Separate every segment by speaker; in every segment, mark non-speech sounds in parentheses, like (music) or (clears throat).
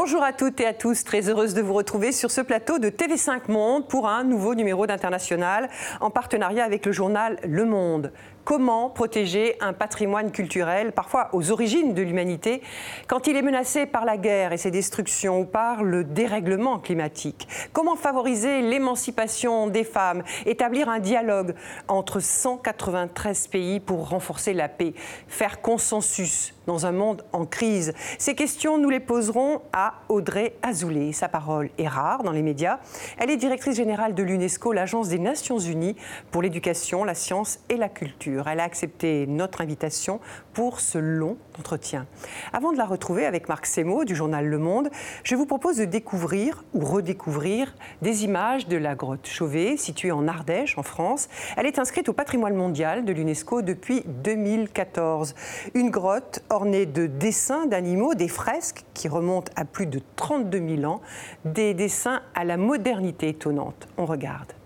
Speaker 1: Bonjour à toutes et à tous, très heureuse de vous retrouver sur ce plateau de TV5 Monde pour un nouveau numéro d'International en partenariat avec le journal Le Monde. Comment protéger un patrimoine culturel, parfois aux origines de l'humanité, quand il est menacé par la guerre et ses destructions ou par le dérèglement climatique Comment favoriser l'émancipation des femmes, établir un dialogue entre 193 pays pour renforcer la paix, faire consensus dans un monde en crise? Ces questions, nous les poserons à Audrey Azoulay. Sa parole est rare dans les médias. Elle est directrice générale de l'UNESCO, l'agence des Nations Unies pour l'éducation, la science et la culture. Elle a accepté notre invitation pour ce long entretien. Avant de la retrouver avec Marc Semo du journal Le Monde, je vous propose de découvrir ou redécouvrir des images de la grotte Chauvet, située en Ardèche, en France. Elle est inscrite au patrimoine mondial de l'UNESCO depuis 2014. Une grotte ornée de dessins d'animaux, des fresques qui remontent à plus de 32 000 ans, des dessins à la modernité étonnante. On regarde.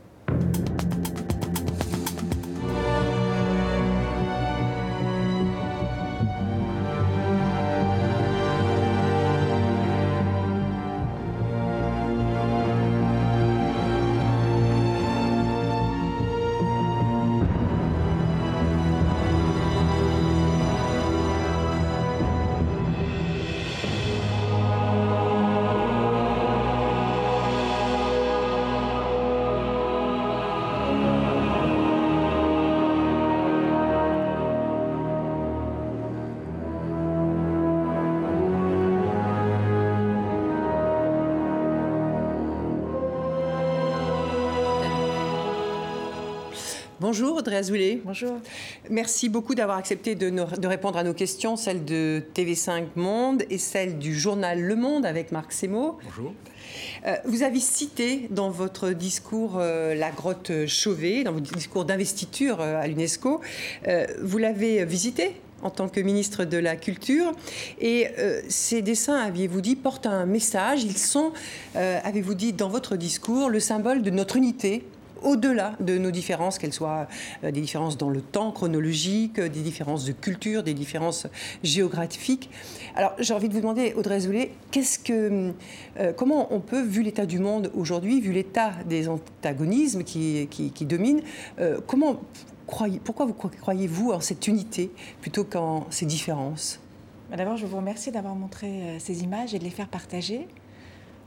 Speaker 1: Bonjour Audrey Azoulay.
Speaker 2: Bonjour.
Speaker 1: Merci beaucoup d'avoir accepté de, de, répondre à nos questions, celles de TV5 Monde et celles du journal Le Monde avec Marc Semo.
Speaker 3: Bonjour.
Speaker 1: Euh, vous avez cité dans votre discours euh, la grotte Chauvet, dans votre discours d'investiture euh, à l'UNESCO. Euh, vous l'avez visité en tant que ministre de la Culture. Et euh, ces dessins, aviez-vous dit, portent un message. Ils sont, euh, avez-vous dit dans votre discours, le symbole de notre unité au-delà de nos différences, qu'elles soient euh, des différences dans le temps chronologique, euh, des différences de culture, des différences géographiques. Alors j'ai envie de vous demander, Audrey Zoulé, qu'est-ce que, euh, comment on peut, vu l'état du monde aujourd'hui, vu l'état des antagonismes qui, qui, dominent, comment croyez, pourquoi vous croyez-vous en cette unité plutôt qu'en ces différences?
Speaker 2: D'abord, je vous remercie d'avoir montré ces images et de les faire partager.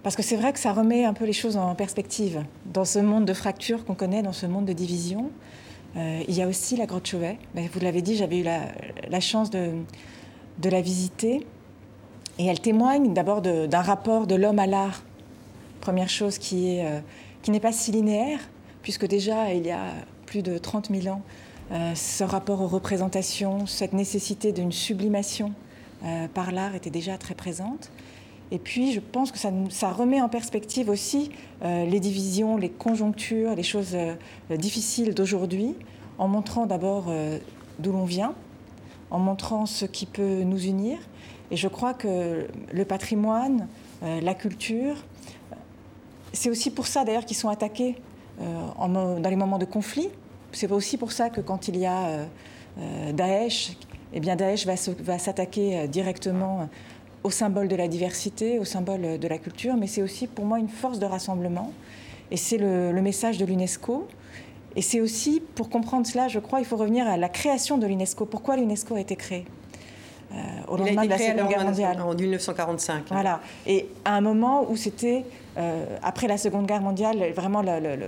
Speaker 2: Parce que c'est vrai que ça remet un peu les choses en perspective. Dans ce monde de fractures qu'on connaît, dans ce monde de division, euh, il y a aussi la grotte Chauvet. Ben, vous l'avez dit, j'avais eu la, chance de, la visiter. Et elle témoigne d'abord d'un rapport de l'homme à l'art. Première chose euh, qui n'est pas si linéaire, puisque déjà, il y a plus de 30 000 ans, euh, ce rapport aux représentations, cette nécessité d'une sublimation par l'art était déjà très présente. Et puis, je pense que ça, remet en perspective aussi euh, les divisions, les conjonctures, les choses euh, difficiles d'aujourd'hui, en montrant d'abord euh, d'où l'on vient, en montrant ce qui peut nous unir. Et je crois que le patrimoine, la culture, c'est aussi pour ça d'ailleurs qu'ils sont attaqués dans les moments de conflit. C'est aussi pour ça que quand il y a Daesh, eh bien Daesh va s'attaquer directement au symbole de la diversité, au symbole de la culture, mais c'est aussi pour moi une force de rassemblement. Et c'est le, le, message de l'UNESCO. Et c'est aussi, pour comprendre cela, je crois, il faut revenir à la création de l'UNESCO. Pourquoi l'UNESCO a été créée
Speaker 1: euh, au lendemain de la Seconde Guerre mondiale. En 1945.
Speaker 2: Voilà. Et à un moment où c'était, euh, après la Seconde Guerre mondiale, vraiment le, le, le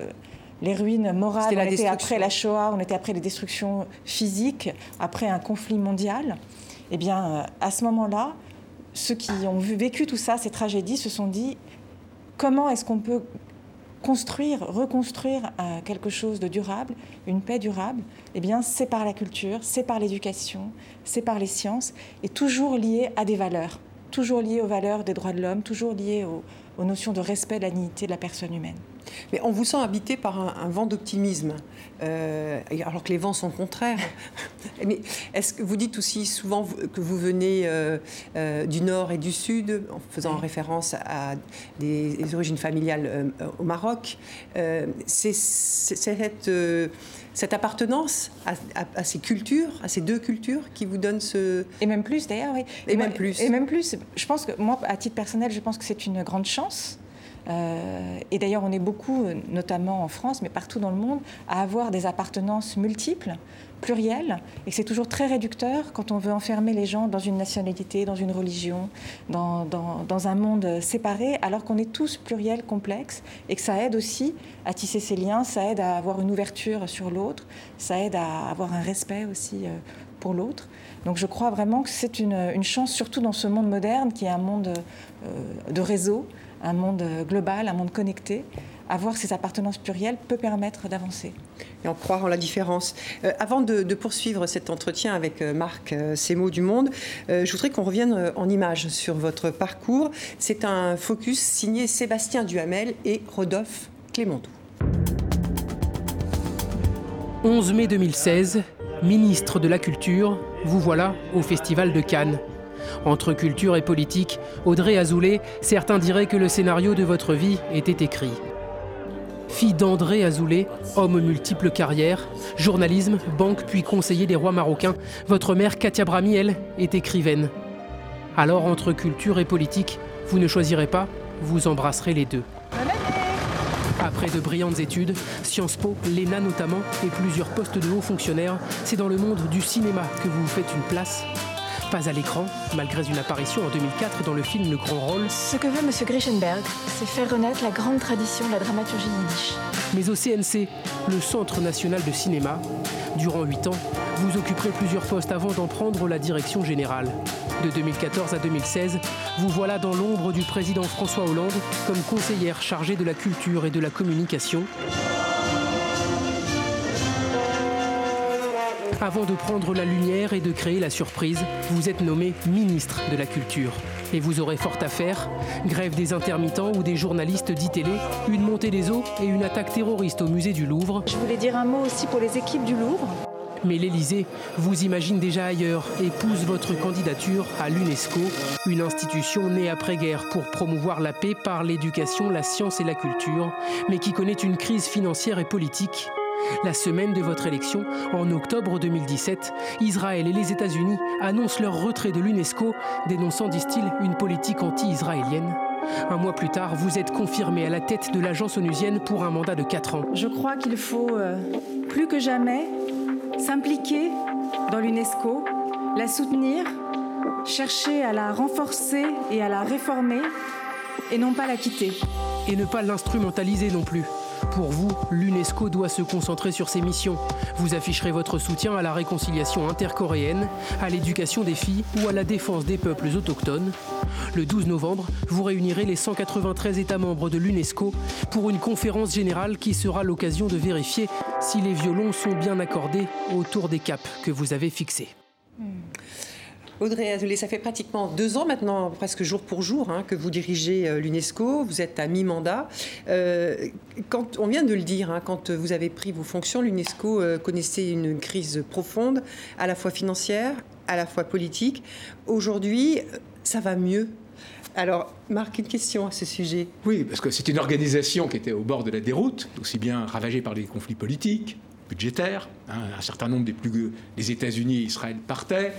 Speaker 2: les ruines morales, on était après la Shoah, on était après les destructions physiques, après un conflit mondial. Eh bien, euh, à ce moment-là, ceux qui ont vécu tout ça, ces tragédies, se sont dit comment est-ce qu'on peut construire, reconstruire euh, quelque chose de durable, une paix durable? Eh bien, c'est par la culture, c'est par l'éducation, c'est par les sciences, et toujours lié à des valeurs, toujours lié aux valeurs des droits de l'homme, toujours lié aux, aux notions de respect de la dignité de la personne humaine.
Speaker 1: Mais on vous sent habité par un, vent d'optimisme, euh, alors que les vents sont contraires. (laughs) Mais est-ce que vous dites aussi souvent que vous venez euh, euh, du nord et du sud, en faisant référence à des, origines familiales au Maroc C'est cette, cette, appartenance à, ces cultures, à ces deux cultures, qui vous donne ce...
Speaker 2: Et même plus d'ailleurs, oui.
Speaker 1: Et, et même plus.
Speaker 2: Et même plus. Je pense que moi, à titre personnel, je pense que c'est une grande chance et d'ailleurs, on est beaucoup, notamment en France, mais partout dans le monde, à avoir des appartenances multiples, plurielles, et c'est toujours très réducteur quand on veut enfermer les gens dans une nationalité, dans une religion, dans, un monde séparé, alors qu'on est tous pluriels, complexes, et que ça aide aussi à tisser ces liens, ça aide à avoir une ouverture sur l'autre, ça aide à avoir un respect aussi euh, pour l'autre. Donc je crois vraiment que c'est une, une, chance, surtout dans ce monde moderne qui est un monde euh, de réseau, un monde global, un monde connecté, avoir ces appartenances plurielles peut permettre d'avancer.
Speaker 1: Et en croire en la différence. Euh, avant de, poursuivre cet entretien avec euh, Marc euh, mots du Monde, euh, je voudrais qu'on revienne en images sur votre parcours. C'est un focus signé Sébastien Duhamel et Rodolphe Clémentou.
Speaker 3: 11 mai 2016, ministre de la Culture, vous voilà au Festival de Cannes. Entre culture et politique, Audrey Azoulay, certains diraient que le scénario de votre vie était écrit. Fille d'André Azoulay, homme multiples carrières, journalisme, banque puis conseiller des rois marocains, votre mère Katia Brami, elle, est écrivaine. Alors entre culture et politique, vous ne choisirez pas, vous embrasserez les deux. Après de brillantes études, Sciences Po, l'ENA notamment, et plusieurs postes de hauts fonctionnaires, c'est dans le monde du cinéma que vous vous faites une place pas à l'écran, malgré une apparition en 2004 dans le film Le Grand Rôle.
Speaker 4: Ce que veut M. Grischenberg, c'est faire renaître la grande tradition de la dramaturgie yiddish.
Speaker 3: Mais au CNC, le Centre national de cinéma, durant 8 ans, vous occuperez plusieurs postes avant d'en prendre la direction générale. De 2014 à 2016, vous voilà dans l'ombre du président François Hollande comme conseillère chargée de la culture et de la communication. Avant de prendre la lumière et de créer la surprise, vous êtes nommé ministre de la Culture. Et vous aurez fort à faire. Grève des intermittents ou des journalistes d'ITélé, une montée des eaux et une attaque terroriste au musée du Louvre.
Speaker 4: Je voulais dire un mot aussi pour les équipes du Louvre.
Speaker 3: Mais l'Élysée vous imagine déjà ailleurs et pousse votre candidature à l'UNESCO, une institution née après-guerre pour promouvoir la paix par l'éducation, la science et la culture, mais qui connaît une crise financière et politique la semaine de votre élection, en octobre 2017, Israël et les États-Unis annoncent leur retrait de l'UNESCO, dénonçant, disent-ils, une politique anti-israélienne. Un mois plus tard, vous êtes confirmé à la tête de l'agence onusienne pour un mandat de 4 ans.
Speaker 4: Je crois qu'il faut, euh, plus que jamais, s'impliquer dans l'UNESCO, la soutenir, chercher à la renforcer et à la réformer, et non pas la quitter.
Speaker 3: Et ne pas l'instrumentaliser non plus. Pour vous, l'UNESCO doit se concentrer sur ses missions. Vous afficherez votre soutien à la réconciliation intercoréenne, à l'éducation des filles ou à la défense des peuples autochtones. Le 12 novembre, vous réunirez les 193 États membres de l'UNESCO pour une conférence générale qui sera l'occasion de vérifier si les violons sont bien accordés autour des caps que vous avez fixés. Hmm.
Speaker 1: Audrey Azoulay, ça fait pratiquement deux ans maintenant, presque jour pour jour, hein, que vous dirigez euh, l'UNESCO. Vous êtes à mi-mandat. Euh, on vient de le dire, hein, quand vous avez pris vos fonctions, l'UNESCO euh, connaissait une crise profonde, à la fois financière, à la fois politique. Aujourd'hui, ça va mieux. Alors, Marc, une question à ce sujet.
Speaker 5: Oui, parce que c'est une organisation qui était au bord de la déroute, aussi bien ravagée par les conflits politiques, budgétaires. Hein, un certain nombre des plus des États-Unis et Israël partaient.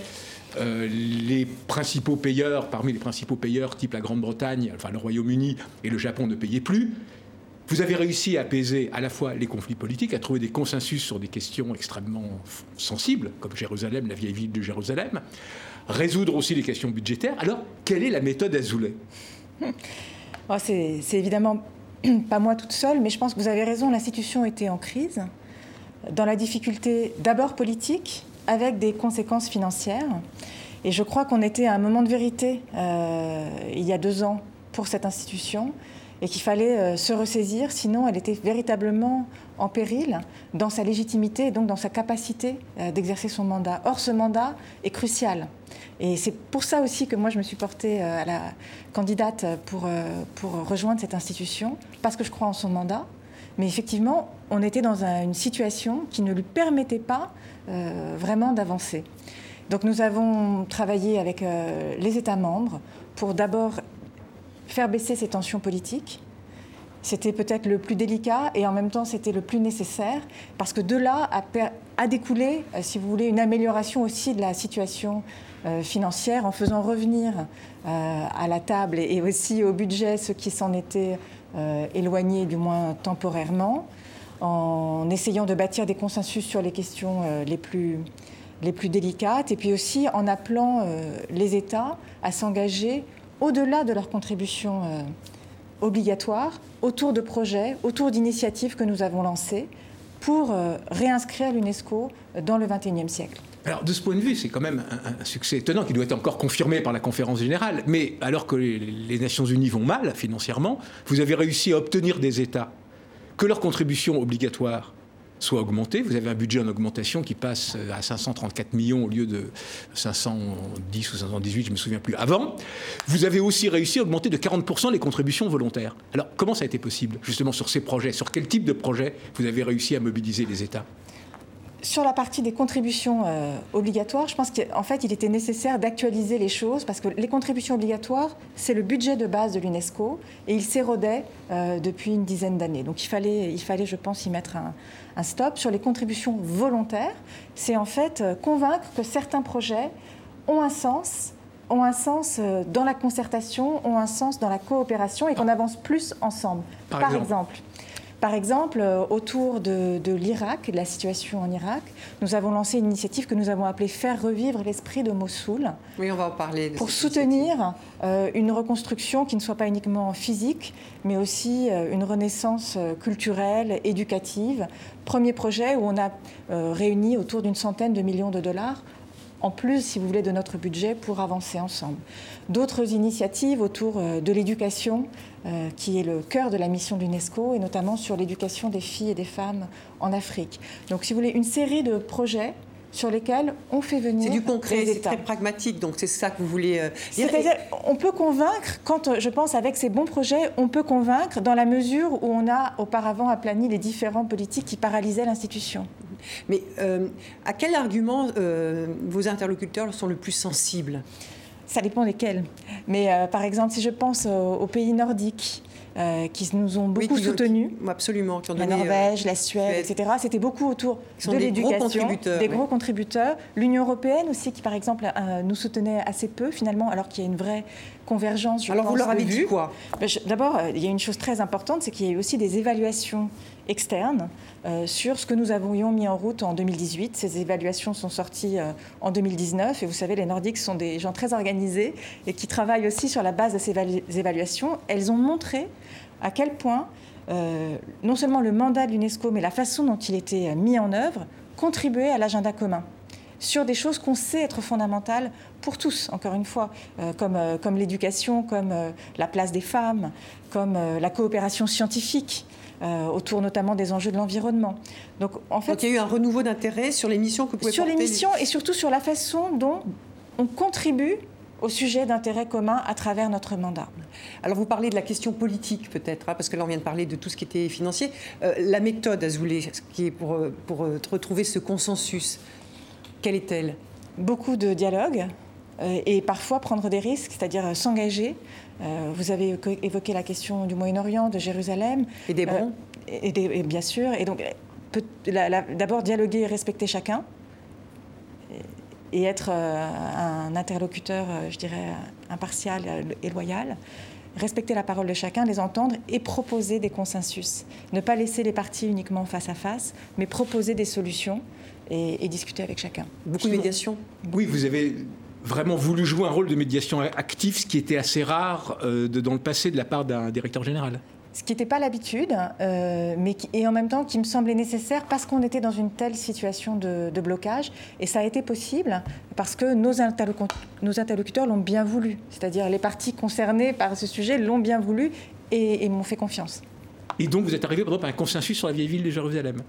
Speaker 5: Euh, les principaux payeurs, parmi les principaux payeurs, type la Grande-Bretagne, enfin le Royaume-Uni et le Japon, ne payaient plus. Vous avez réussi à apaiser à la fois les conflits politiques, à trouver des consensus sur des questions extrêmement sensibles, comme Jérusalem, la vieille ville de Jérusalem, résoudre aussi les questions budgétaires. Alors, quelle est la méthode Azoulay?
Speaker 2: Oh, C'est évidemment (clears throat) pas moi toute seule, mais je pense que vous avez raison, l'institution était en crise, dans la difficulté d'abord politique, avec des conséquences financières. Et je crois qu'on était à un moment de vérité euh, il y a deux ans pour cette institution et qu'il fallait euh, se ressaisir, sinon elle était véritablement en péril dans sa légitimité et donc dans sa capacité euh, d'exercer son mandat. Or, ce mandat est crucial. Et c'est pour ça aussi que moi, je me suis portée à la candidate pour, pour rejoindre cette institution, parce que je crois en son mandat, mais effectivement, on était dans une situation qui ne lui permettait pas euh, vraiment d'avancer. Donc nous avons travaillé avec euh, les États membres pour d'abord faire baisser ces tensions politiques. C'était peut-être le plus délicat et en même temps c'était le plus nécessaire parce que de là a, découlé, euh, si vous voulez, une amélioration aussi de la situation financière en faisant revenir à la table et aussi au budget ceux qui s'en étaient éloignés, du moins temporairement en essayant de bâtir des consensus sur les questions euh, les plus, délicates, et puis aussi en appelant euh, les États à s'engager au-delà de leurs contributions euh, obligatoires, autour de projets, autour d'initiatives que nous avons lancées pour réinscrire l'UNESCO dans le XXIe siècle.
Speaker 5: De ce point de vue, c'est quand même un, succès étonnant qui doit être encore confirmé par la conférence générale. Mais alors que les Nations Unies vont mal financièrement, vous avez réussi à obtenir des États que leur contribution obligatoire soit augmentée. Vous avez un budget en augmentation qui passe à 534 millions au lieu de 510 ou 518, je ne me souviens plus, avant. Vous avez aussi réussi à augmenter de 40% les contributions volontaires. Alors comment ça a été possible, justement, sur ces projets? Sur quel type de projet vous avez réussi à mobiliser les États?
Speaker 2: Sur la partie des contributions euh, obligatoires, je pense qu'en fait, il était nécessaire d'actualiser les choses parce que les contributions obligatoires, c'est le budget de base de l'UNESCO et il s'érodait euh, depuis une dizaine d'années. Donc il fallait, il fallait, je pense, y mettre un, stop. Sur les contributions volontaires, c'est en fait euh, convaincre que certains projets ont un sens ont un sens dans la concertation, ont un sens dans la coopération et qu'on avance plus ensemble.
Speaker 5: Par, exemple
Speaker 2: par exemple, euh, autour de, l'Irak, de la situation en Irak, nous avons lancé une initiative que nous avons appelée Faire revivre l'esprit de Mossoul.
Speaker 1: Oui, on va en parler.
Speaker 2: pour soutenir euh, une reconstruction qui ne soit pas uniquement physique, mais aussi euh, une renaissance culturelle, éducative. Premier projet où on a réuni autour d'une centaine de millions de dollars en plus, si vous voulez, de notre budget pour avancer ensemble. D'autres initiatives autour euh, de l'éducation, euh, qui est le cœur de la mission de l'UNESCO, et notamment sur l'éducation des filles et des femmes en Afrique. Donc, si vous voulez, une série de projets sur lesquels on fait venir.
Speaker 1: C'est du concret, c'est très pragmatique, donc c'est ça que vous voulez euh,
Speaker 2: dire. C'est-à-dire, on peut convaincre, quand je pense avec ces bons projets, on peut convaincre dans la mesure où on a auparavant aplani les différents politiques qui paralysaient l'institution.
Speaker 1: Mais euh, à quel argument euh, vos interlocuteurs sont le plus sensibles?
Speaker 2: Ça dépend desquels. Mais euh, par exemple, si je pense aux, pays nordiques, qui nous ont beaucoup soutenus.
Speaker 1: absolument.
Speaker 2: la Norvège, la Suède, etc. C'était beaucoup autour de l'éducation. Des gros contributeurs. L'Union européenne aussi, qui par exemple nous soutenait assez peu finalement, alors qu'il y a une vraie convergence.
Speaker 1: Je alors vous leur avez dit quoi?
Speaker 2: Ben, D'abord, il y a une chose très importante, c'est qu'il y a eu aussi des évaluations externes euh, sur ce que nous avions mis en route en 2018. Ces évaluations sont sorties euh, en 2019 et vous savez, les Nordiques sont des gens très organisés et qui travaillent aussi sur la base de ces évaluations. Elles ont montré à quel point euh, non seulement le mandat de l'UNESCO, mais la façon dont il était mis en œuvre contribuait à l'agenda commun sur des choses qu'on sait être fondamentales pour tous, encore une fois, comme l'éducation, comme la place des femmes, comme la coopération scientifique, euh, autour notamment des enjeux de l'environnement.
Speaker 1: Donc, en fait, il y a eu un renouveau d'intérêt sur les missions que vous pouvez
Speaker 2: Sur
Speaker 1: les
Speaker 2: missions et surtout sur la façon dont on contribue au sujet d'intérêt commun à travers notre mandat.
Speaker 1: Alors vous parlez de la question politique peut-être, hein, parce que là on vient de parler de tout ce qui était financier. Euh, la méthode, Azoulay, qui est pour, euh, pour retrouver ce consensus, quelle est-elle?
Speaker 2: Beaucoup de dialogue et parfois prendre des risques, c'est-à-dire s'engager euh, vous avez évoqué la question du Moyen-Orient, de Jérusalem.
Speaker 1: Et des bons
Speaker 2: euh, et, Bien sûr. Et donc, d'abord, dialoguer et respecter chacun. Et, être euh, un interlocuteur, je dirais, impartial et loyal. Respecter la parole de chacun, les entendre et proposer des consensus. Ne pas laisser les partis uniquement face à face, mais proposer des solutions et, et discuter avec chacun.
Speaker 1: Beaucoup de médiation
Speaker 5: Oui, vous avez vraiment voulu jouer un rôle de médiation active, ce qui était assez rare euh, dans le passé de la part d'un directeur général
Speaker 2: ce qui n'était pas l'habitude, euh, mais et en même temps qui me semblait nécessaire parce qu'on était dans une telle situation de, blocage. Et ça a été possible parce que nos, interlocuteurs l'ont bien voulu. C'est-à-dire les parties concernées par ce sujet l'ont bien voulu et, m'ont fait confiance.
Speaker 5: Et donc vous êtes arrivé par exemple à un consensus sur la vieille ville de Jérusalem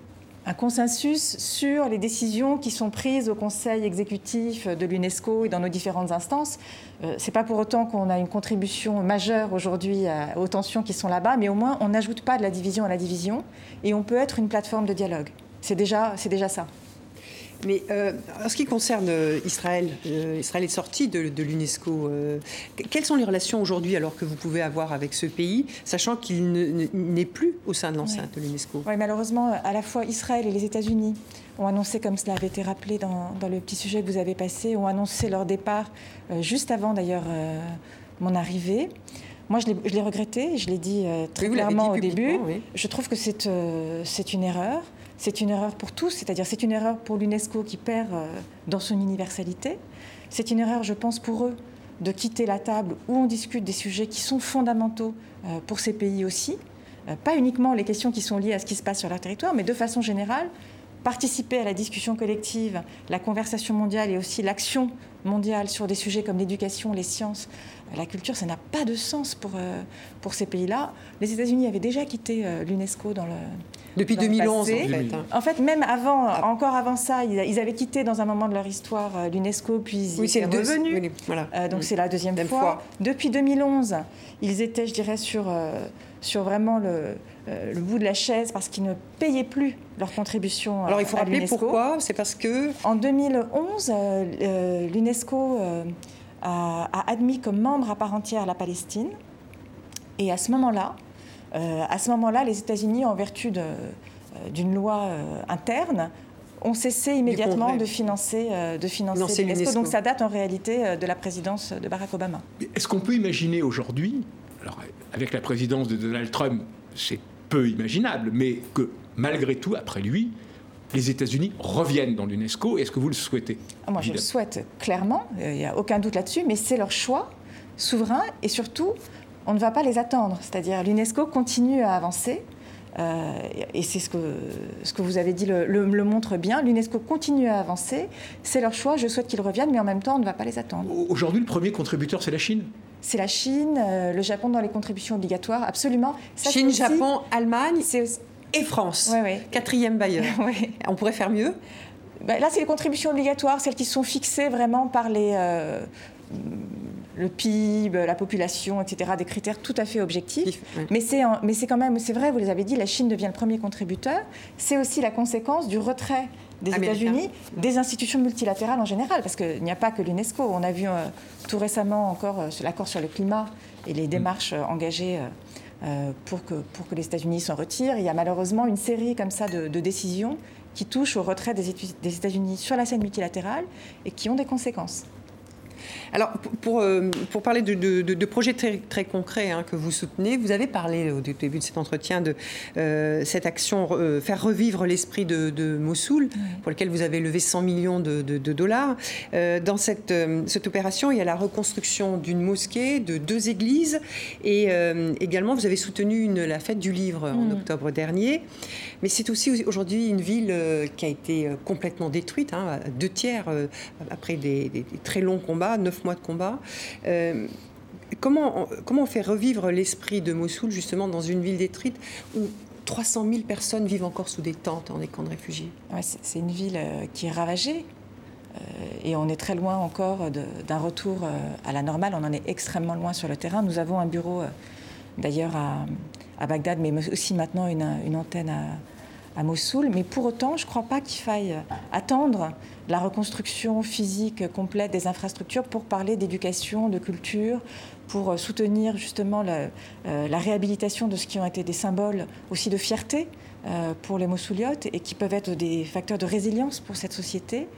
Speaker 2: un consensus sur les décisions qui sont prises au Conseil exécutif de l'UNESCO et dans nos différentes instances. Euh, Ce n'est pas pour autant qu'on a une contribution majeure aujourd'hui aux tensions qui sont là-bas, mais au moins on n'ajoute pas de la division à la division et on peut être une plateforme de dialogue. C'est déjà, déjà ça.
Speaker 1: Mais euh, en ce qui concerne euh, Israël, euh, Israël est sorti de, de l'UNESCO. Euh, quelles sont les relations aujourd'hui alors que vous pouvez avoir avec ce pays, sachant qu'il ne- n'est plus au sein de l'enceinte de l'UNESCO?
Speaker 2: Oui, malheureusement, à la fois Israël et les États-Unis ont annoncé, comme cela avait été rappelé dans, dans le petit sujet que vous avez passé, ont annoncé leur départ juste avant d'ailleurs mon arrivée. Moi, je l'ai- regretté, je l'ai dit euh, très
Speaker 1: Oui,
Speaker 2: clairement
Speaker 1: dit
Speaker 2: au début.
Speaker 1: oui.
Speaker 2: Je trouve que c'est euh, c'est une erreur. C'est une erreur pour tous, c'est-à-dire c'est une erreur pour l'UNESCO qui perd euh, dans son universalité. C'est une erreur, je pense, pour eux de quitter la table où on discute des sujets qui sont fondamentaux pour ces pays aussi. Pas uniquement les questions qui sont liées à ce qui se passe sur leur territoire, mais de façon générale, participer à la discussion collective, la conversation mondiale et aussi l'action mondiale sur des sujets comme l'éducation, les sciences, la culture, ça n'a pas de sens pour, euh, pour ces pays-là. Les États-Unis avaient déjà quitté euh, l'UNESCO dans le,
Speaker 1: Depuis
Speaker 2: dans le
Speaker 1: 2011, en fait.
Speaker 2: En fait, même avant,
Speaker 1: Ah.
Speaker 2: encore avant ça, ils, avaient quitté dans un moment de leur histoire euh, l'UNESCO, puis ils
Speaker 1: Oui,
Speaker 2: étaient
Speaker 1: deux-
Speaker 2: revenus.
Speaker 1: oui, Voilà.
Speaker 2: Euh, donc c'est la deuxième fois.
Speaker 1: fois.
Speaker 2: Depuis 2011, ils étaient, je dirais, sur, euh, sur vraiment le, euh, le bout de la chaise parce qu'ils ne payaient plus leur contribution
Speaker 1: Alors il faut
Speaker 2: à
Speaker 1: rappeler pourquoi. C'est parce que
Speaker 2: En 2011, euh, euh, l'UNESCO a, a admis comme membre à part entière la Palestine. Et à ce moment-là, euh, à ce moment-là, les États-Unis, en vertu de, euh, d'une loi euh, interne, ont cessé immédiatement de financer, euh, de financer
Speaker 1: Financer
Speaker 2: l'UNESCO.
Speaker 1: l'UNESCO.
Speaker 2: Donc ça date en réalité euh, de la présidence de Barack Obama?
Speaker 5: Est-ce qu'on peut imaginer aujourd'hui, alors avec la présidence de Donald Trump, c'est peu imaginable, mais que malgré tout, après lui, les États-Unis reviennent dans l'UNESCO Est-ce que vous le souhaitez?
Speaker 2: Ah, Moi, je le souhaite clairement, euh, il n'y a aucun doute là-dessus, mais c'est leur choix souverain et surtout, on ne va pas les attendre. C'est-à-dire, l'UNESCO continue à avancer. euh, et c'est ce que, ce que vous avez dit le, le- le montre bien. L'UNESCO continue à avancer. C'est leur choix. Je souhaite qu'ils reviennent, mais en même temps, on ne va pas les attendre.
Speaker 5: Aujourd'hui, le premier contributeur, c'est la Chine?
Speaker 2: C'est la Chine, euh, le Japon dans les contributions obligatoires, absolument. Ça,
Speaker 1: Chine,
Speaker 2: aussi-
Speaker 1: Japon, Allemagne
Speaker 2: C'est
Speaker 1: et France.
Speaker 2: Ouais, ouais.
Speaker 1: Quatrième bailleur. (laughs)
Speaker 2: Ouais.
Speaker 1: On pourrait faire mieux.
Speaker 2: Ben, là, c'est les contributions obligatoires, celles qui sont fixées vraiment par les, euh, le PIB, la population, etc., des critères tout à fait objectifs. Mais c'est mais c'est quand même, c'est vrai, vous les avez dit, la Chine devient le premier contributeur. C'est aussi la conséquence du retrait des. États-Unis des institutions multilatérales en général, parce qu'il n'y a pas que l'UNESCO. On a vu euh, tout récemment encore euh, l'accord sur le climat et les démarches engagées. Euh, pour, que, pour que les États-Unis s'en retirent. Il y a malheureusement une série comme ça de, décisions qui touchent au retrait des, des États-Unis sur la scène multilatérale et qui ont des conséquences.
Speaker 1: Alors, pour, pour, euh, pour parler de, de- de- de projets très, très concrets hein, que vous soutenez, vous avez parlé au dé- début de cet entretien de euh, cette action euh, faire revivre l'esprit de, de Mossoul, pour lequel vous avez levé 100 millions de, dollars. Euh, dans cette, euh, cette opération, il y a la reconstruction d'une mosquée, de deux églises, et euh, également vous avez soutenu une- la fête du livre en
Speaker 2: Mm.
Speaker 1: octobre dernier. Mais c'est aussi aujourd'hui une ville euh, qui a été euh, complètement détruite, hein, à deux tiers euh, après des, des- des très longs combats, neuf mois de combat. Euh, comment, comment fait revivre l'esprit de Mossoul justement dans une ville détruite où 300 000 personnes vivent encore sous des tentes, dans des camps de réfugiés?
Speaker 2: C'est une ville euh, qui est ravagée euh, et on est très loin encore d'un retour à la normale. On en est extrêmement loin sur le terrain. Nous avons un bureau d'ailleurs à, à Bagdad, mais aussi maintenant une, une antenne à, à Mossoul. Mais pour autant, je ne crois pas qu'il faille attendre la reconstruction physique complète des infrastructures pour parler d'éducation, de culture, pour soutenir justement le- euh, la réhabilitation de ce qui ont été des symboles aussi de fierté euh, pour les Mossouliotes et qui peuvent être des facteurs de résilience pour cette société.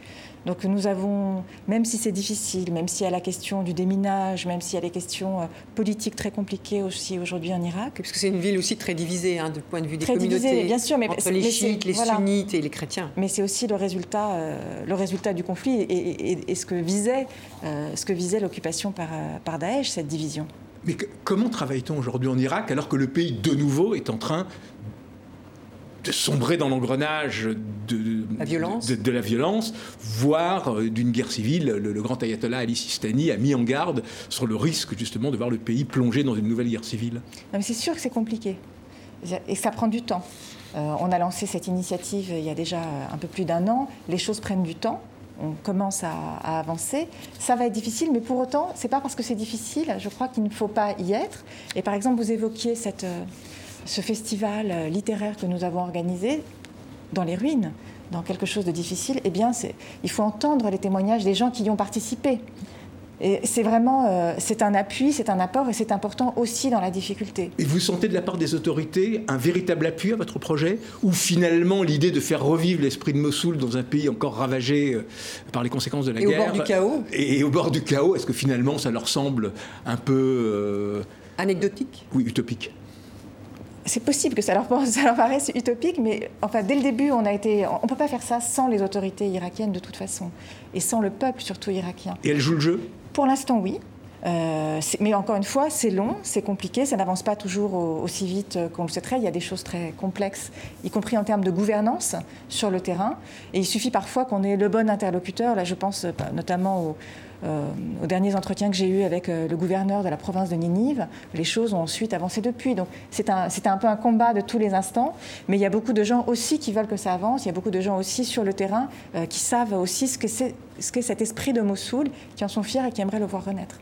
Speaker 2: Donc nous avons, même si c'est difficile, même s'il y a la question du déminage, même s'il y a les questions euh, politiques très compliquées aussi aujourd'hui en Irak,
Speaker 1: Parce que c'est une ville aussi très divisée hein, du point de vue des
Speaker 2: Très
Speaker 1: communautés.
Speaker 2: divisée, bien sûr, mais
Speaker 1: entre les
Speaker 2: mais
Speaker 1: chiites, les
Speaker 2: voilà.
Speaker 1: sunnites et les chrétiens.
Speaker 2: mais c'est aussi le résultat, euh, le résultat du conflit et, et- et- et ce que visait, euh, ce que visait l'occupation par, par Daesh, cette division.
Speaker 5: Mais que- comment travaille-t-on aujourd'hui en Irak alors que le pays, de nouveau, est en train de sombrer dans l'engrenage de,
Speaker 1: La violence.
Speaker 5: de, de la violence, voire euh, d'une guerre civile le, le grand ayatollah Ali Sistani a mis en garde sur le risque justement de voir le pays plonger dans une nouvelle guerre civile.
Speaker 2: Non, mais c'est sûr que c'est compliqué et ça prend du temps. on a lancé cette initiative il y a déjà un peu plus d'un an. Les choses prennent du temps on commence à, avancer. Ça va être difficile, mais pour autant, c'est pas parce que c'est difficile, je crois qu'il ne faut pas y être. Et par exemple, vous évoquiez cette, ce festival littéraire que nous avons organisé dans les ruines, dans quelque chose de difficile. Eh bien, il faut entendre les témoignages des gens qui y ont participé. Et c'est vraiment, euh, c'est un appui, c'est un apport et c'est important aussi dans la difficulté.
Speaker 5: Et vous sentez de la part des autorités un véritable appui à votre projet Ou finalement l'idée de faire revivre l'esprit de Mossoul dans un pays encore ravagé euh, par les conséquences de la
Speaker 1: et
Speaker 5: guerre
Speaker 1: au bord du chaos
Speaker 5: et, au bord du chaos, est-ce que finalement ça leur semble un peu... Euh,
Speaker 1: Anecdotique
Speaker 5: Oui, utopique
Speaker 2: c'est possible que ça leur, (laughs) ça leur, paraisse utopique, mais enfin, dès le début, on a été. On ne peut pas faire ça sans les autorités irakiennes de toute façon, et sans le peuple surtout irakien.
Speaker 5: Et elles jouent le jeu?
Speaker 2: Pour l'instant, oui. Euh, mais encore une fois, c'est long, c'est compliqué, ça n'avance pas toujours aussi vite qu'on le souhaiterait. Il y a des choses très complexes, y compris en termes de gouvernance sur le terrain. Et il suffit parfois qu'on ait le bon interlocuteur. Là, je pense euh, notamment euh, aux derniers entretiens que j'ai eus avec le gouverneur de la province de Ninive. Les choses ont ensuite avancé depuis. Donc c'est un, peu un combat de tous les instants. Mais il y a beaucoup de gens aussi qui veulent que ça avance. Il y a beaucoup de gens aussi sur le terrain qui savent aussi ce que c'est ce qu'est cet esprit de Mossoul, qui en sont fiers et qui aimeraient le voir renaître.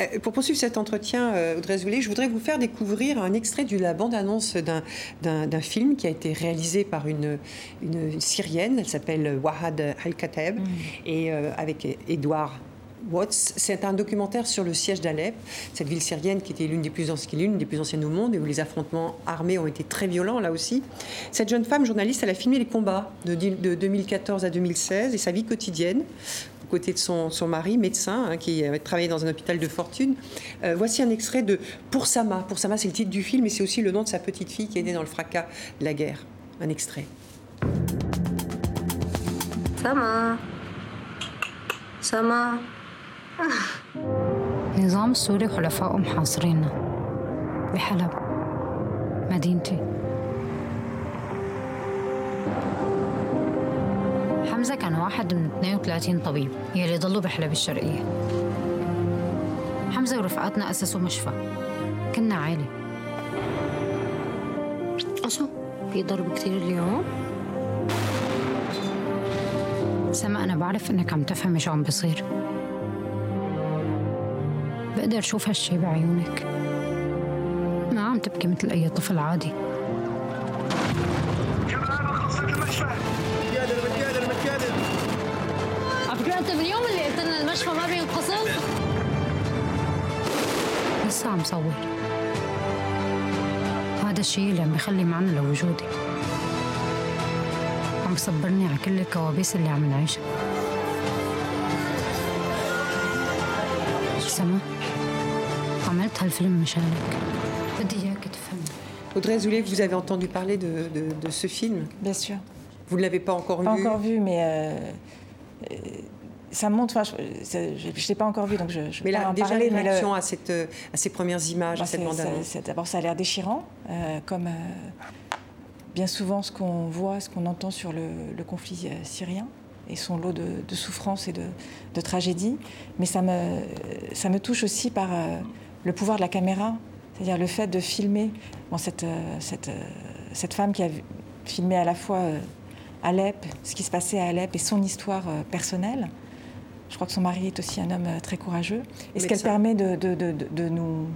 Speaker 1: Euh, pour poursuivre cet entretien, euh, Audrey Zoulé, je voudrais vous faire découvrir un extrait de la bande-annonce d'un film qui a été réalisé par une, une Syrienne, elle s'appelle Wahad Al-Kateb, mm. et euh, avec Edouard Watts. C'est un documentaire sur le siège d'Alep, cette ville syrienne qui était l'une des plus anciennes, au monde et où les affrontements armés ont été très violents là aussi. Cette jeune femme journaliste, elle a filmé les combats de, 2014 à 2016 et sa vie quotidienne aux côtés de son, mari, médecin, hein, qui travaillé dans un hôpital de fortune. Euh, voici un extrait de Pour Sama. Pour Sama, c'est le titre du film et c'est aussi le nom de sa petite fille qui est née dans le fracas de la guerre. Un extrait. Sama.
Speaker 6: Sama. النظام السوري وحلفائه محاصريننا بحلب. مدينتي. حمزة كان واحد من 32 طبيب يلي ضلوا بحلب الشرقية. حمزة ورفقاتنا أسسوا مشفى. كنا عائلة. أشو؟ في ضرب كتير اليوم؟ سما أنا بعرف إنك عم تفهمي شو عم بصير بقدر أشوف هالشي بعيونك. ما عم تبكي مثل أي طفل عادي. على فكرة أنت من يوم اللي قلت لنا المشفى ما بينقسم لسه عم صور. هذا الشيء اللي عم بخلي معنى لوجودي. عم بصبرني على كل الكوابيس اللي عم نعيشها.
Speaker 1: Audrey Zoulet, vous avez entendu parler de, ce film?
Speaker 2: Bien sûr.
Speaker 1: Vous ne l'avez pas encore
Speaker 2: vu?
Speaker 1: Pas
Speaker 2: encore vu, mais euh, euh, ça montre. Enfin, je ne l'ai pas encore vu, donc je, je
Speaker 1: mais
Speaker 2: là,
Speaker 1: en
Speaker 2: déjà
Speaker 1: parler. Réaction à, cette, à ces premières images, à cette
Speaker 2: bande-annonce D'abord, ça a l'air déchirant, euh, comme bien souvent ce qu'on voit, ce qu'on entend sur le, conflit syrien et son lot de, de souffrances et de, de tragédies. Mais ça me, ça me touche aussi par le pouvoir de la caméra, c'est-à-dire le fait de filmer cette, euh, cette, euh, cette, femme qui a filmé à la fois euh, Alep, ce qui se passait à Alep et son histoire personnelle. Je crois que son mari est aussi un homme très courageux. Et ce qu'elle permet de, de, de, de, nous...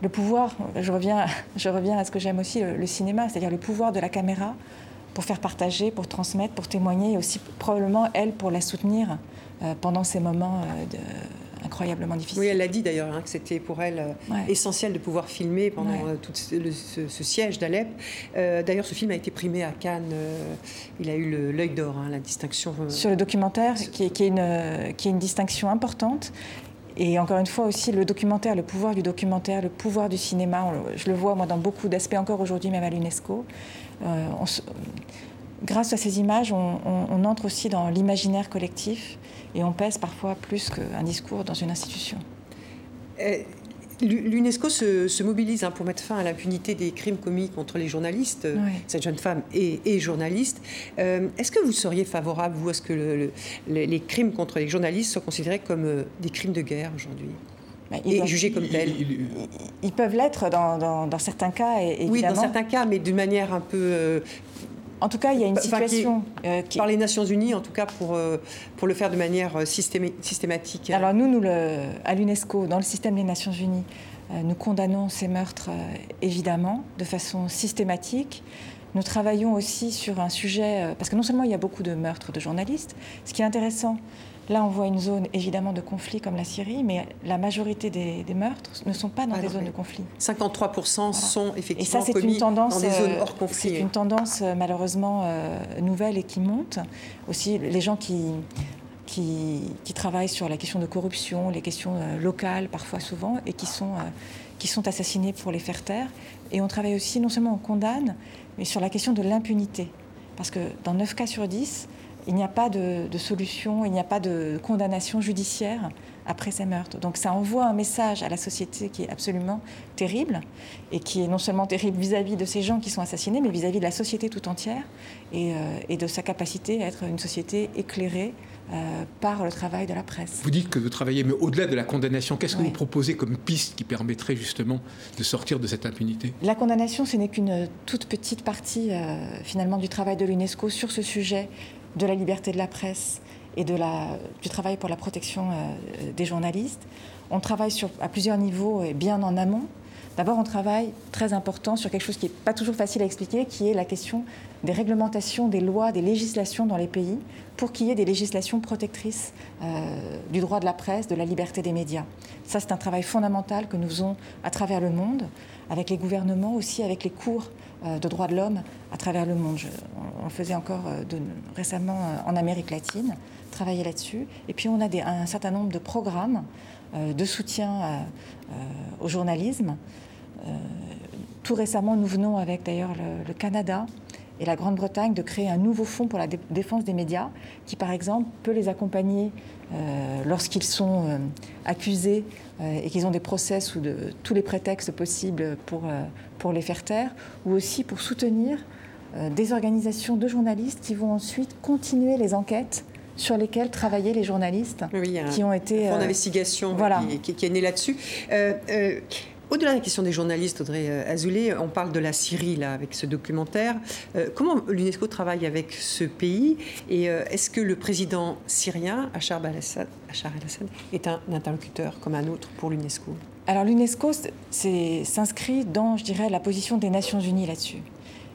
Speaker 2: Le pouvoir, je reviens, (laughs) je reviens à ce que j'aime aussi, le, cinéma, c'est-à-dire le pouvoir de la caméra pour faire partager, pour transmettre, pour témoigner, et aussi probablement elle pour la soutenir pendant ces moments de incroyablement difficile.
Speaker 1: Oui, elle l'a dit d'ailleurs, hein, que c'était pour elle euh, essentiel de pouvoir filmer pendant euh, tout ce, siège d'Alep. Euh, d'ailleurs, ce film a été primé à Cannes. il a eu l'œil d'or, hein, la distinction.
Speaker 2: Sur le documentaire, qui, est une, qui est une distinction importante. Et encore une fois aussi, le documentaire, le pouvoir du documentaire, le pouvoir du cinéma, je le vois moi dans beaucoup d'aspects encore aujourd'hui, même à l'UNESCO. grâce à ces images, on, on entre aussi dans l'imaginaire collectif et on pèse parfois plus qu'un discours dans une institution.
Speaker 1: Euh, L'UNESCO se, mobilise hein, pour mettre fin à l'impunité des crimes commis contre les journalistes. Cette jeune femme est, journaliste. Euh, est-ce que vous seriez favorable, vous, à ce que les crimes contre les journalistes soient considérés comme euh, des crimes de guerre aujourd'hui bah, et jugés comme tels.
Speaker 2: Ils, peuvent l'être dans, dans, certains cas, évidemment.
Speaker 1: Oui, dans certains cas, mais d'une manière un peu. Euh,
Speaker 2: en tout cas, il y a une situation
Speaker 1: euh, qui, par les Nations Unies, en tout cas pour, euh, pour le faire de manière systématique.
Speaker 2: Alors nous, nous le, à l'UNESCO, dans le système des Nations Unies, nous condamnons ces meurtres évidemment de façon systématique. Nous travaillons aussi sur un sujet, parce que non seulement il y a beaucoup de meurtres de journalistes, ce qui est intéressant, Là, on voit une zone évidemment de conflit comme la Syrie, mais la majorité des, meurtres ne sont pas dans des zones de conflit.
Speaker 1: 53% sont effectivement et ça, commis une tendance, dans des zones hors conflit.
Speaker 2: C'est une tendance euh, malheureusement euh, nouvelle et qui monte. Aussi, les gens qui, qui, travaillent sur la question de corruption, les questions euh, locales parfois souvent, et qui sont, qui sont assassinés pour les faire taire. Et on travaille aussi, non seulement on condamne, mais sur la question de l'impunité. Parce que dans 9 cas sur 10, il n'y a pas de, solution, il n'y a pas de condamnation judiciaire après ces meurtres. Donc ça envoie un message à la société qui est absolument terrible et qui est non seulement terrible vis-à-vis de ces gens qui sont assassinés, mais vis-à-vis de la société tout entière et, euh, de sa capacité à être une société éclairée euh, par le travail de la presse.
Speaker 5: Vous dites que vous travaillez, mais au-delà de la condamnation, qu'est-ce que vous proposez comme piste qui permettrait justement de sortir de cette impunité?
Speaker 2: La condamnation, ce n'est qu'une toute petite partie euh, finalement du travail de l'UNESCO sur ce sujet de la liberté de la presse et de la, du travail pour la protection euh, des journalistes. On travaille sur, à plusieurs niveaux et bien en amont. D'abord, on travaille très important sur quelque chose qui n'est pas toujours facile à expliquer, qui est la question des réglementations, des lois, des législations dans les pays, pour qu'il y ait des législations protectrices euh, du droit de la presse, de la liberté des médias. Ça, c'est un travail fondamental que nous faisons à travers le monde, avec les gouvernements, aussi avec les cours de droits de l'homme à travers le monde. on, le faisait encore euh, récemment euh, en Amérique latine, travailler là-dessus. Et puis on a un certain nombre de programmes de soutien au journalisme. tout récemment, nous venons avec d'ailleurs le, Canada et la Grande-Bretagne de créer un nouveau fonds pour la défense des médias qui, par exemple, peut les accompagner lorsqu'ils sont accusés et qu'ils ont des procès ou de tous les prétextes possibles pour, pour les faire taire, ou aussi pour soutenir euh, des organisations de journalistes qui vont ensuite continuer les enquêtes sur lesquelles travaillaient les journalistes qui ont été...
Speaker 1: Un fonds euh, d'investigation voilà. qui, est né là-dessus. Euh, au-delà de la question des journalistes, Audrey Azoulay, on parle de la Syrie là, avec ce documentaire. comment l'UNESCO travaille avec ce pays Et est-ce que le président syrien, Achar al-Assad, est un interlocuteur comme un autre pour l'UNESCO?
Speaker 2: Alors l'UNESCO s'inscrit dans, je dirais, la position des Nations Unies là-dessus.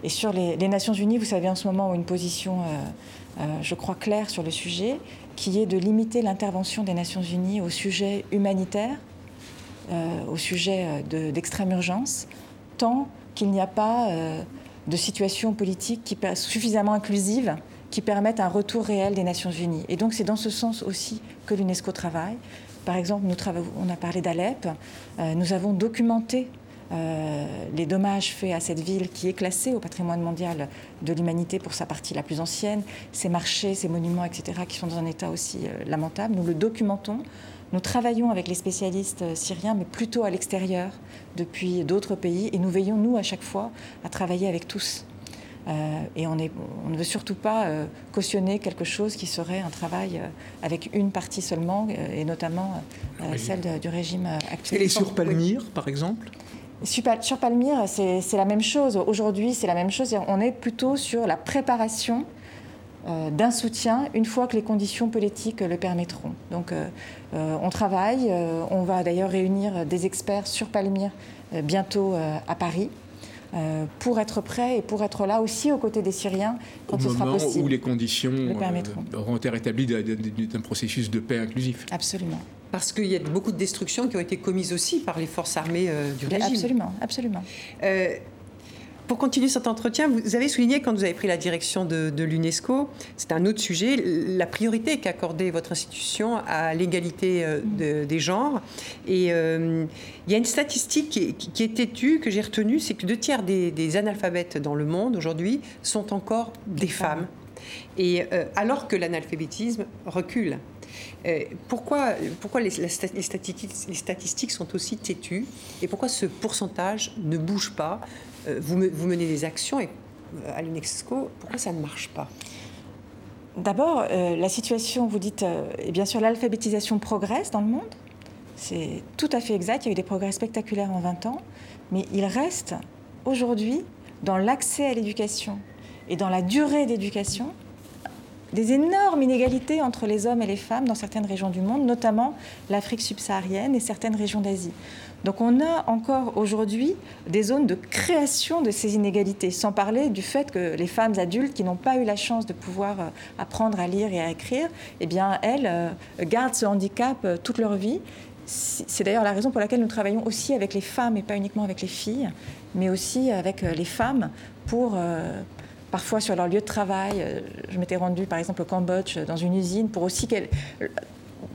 Speaker 2: Et sur les, Nations Unies, vous savez en ce moment une position, euh, euh, je crois, claire sur le sujet, qui est de limiter l'intervention des Nations Unies au sujet humanitaire, euh, au sujet d'extrême urgence, tant qu'il n'y a pas de situation politique suffisamment inclusive qui permette un retour réel des Nations Unies. Et donc c'est dans ce sens aussi que l'UNESCO travaille. Par exemple, nous on a parlé d'Alep. Euh, nous avons documenté euh, les dommages faits à cette ville qui est classée au patrimoine mondial de l'humanité pour sa partie la plus ancienne, ses marchés, ses monuments, etc., qui sont dans un état aussi euh, lamentable. Nous le documentons. Nous travaillons avec les spécialistes syriens, mais plutôt à l'extérieur, depuis d'autres pays, et nous veillons, nous, à chaque fois, à travailler avec tous. Euh, et on, ne veut surtout pas euh, cautionner quelque chose qui serait un travail euh, avec une partie seulement, et notamment celle du régime actuel.
Speaker 5: Et sur Palmyre, par exemple?
Speaker 2: Sur Palmyre, c'est la même chose. Aujourd'hui, c'est la même chose. On est plutôt sur la préparation d'un soutien une fois que les conditions politiques le permettront. Donc on travaille, on va d'ailleurs réunir des experts sur Palmyre bientôt à Paris. Euh, pour être prêt et pour être là aussi aux côtés des Syriens quand ce sera possible.
Speaker 5: où les conditions le permettront. Euh, auront été rétablies d'un processus de paix inclusif.
Speaker 2: Absolument.
Speaker 1: Parce qu'il y a beaucoup de destructions qui ont été commises aussi par les forces armées euh, du régime.
Speaker 2: Absolument, absolument.
Speaker 1: Pour continuer cet entretien, vous avez souligné quand vous avez pris la direction de, l'UNESCO, c'est un autre sujet, la priorité qu'accordait votre institution à l'égalité euh, des genres. Et euh, il y a une statistique qui, est têtue, que j'ai retenue, c'est que deux tiers des, analphabètes dans le monde aujourd'hui sont encore des, femmes. Et euh, alors que l'analphabétisme recule. pourquoi, pourquoi les, statistiques, les, statistiques, sont aussi têtues et pourquoi ce pourcentage ne bouge pas euh, vous, menez des actions et, euh, à l'UNESCO, pourquoi ça ne marche pas?
Speaker 2: D'abord, euh, la situation, vous dites, et bien sûr, l'alphabétisation progresse dans le monde. C'est tout à fait exact. Il y a eu des progrès spectaculaires en 20 ans, mais il reste aujourd'hui, dans l'accès à l'éducation et dans la durée d'éducation, des énormes inégalités entre les hommes et les femmes dans certaines régions du monde, notamment l'Afrique subsaharienne et certaines régions d'Asie. Donc on a encore aujourd'hui des zones de création de ces inégalités, sans parler du fait que les femmes adultes qui n'ont pas eu la chance de pouvoir euh, apprendre à lire et à écrire, eh bien elles euh, gardent ce handicap euh, toute leur vie. C'est d'ailleurs la raison pour laquelle nous travaillons aussi avec les femmes et pas uniquement avec les filles, mais aussi avec les femmes pour parfois sur leur lieu de travail. Je m'étais rendue par exemple au Cambodge dans une usine pour aussi qu'elles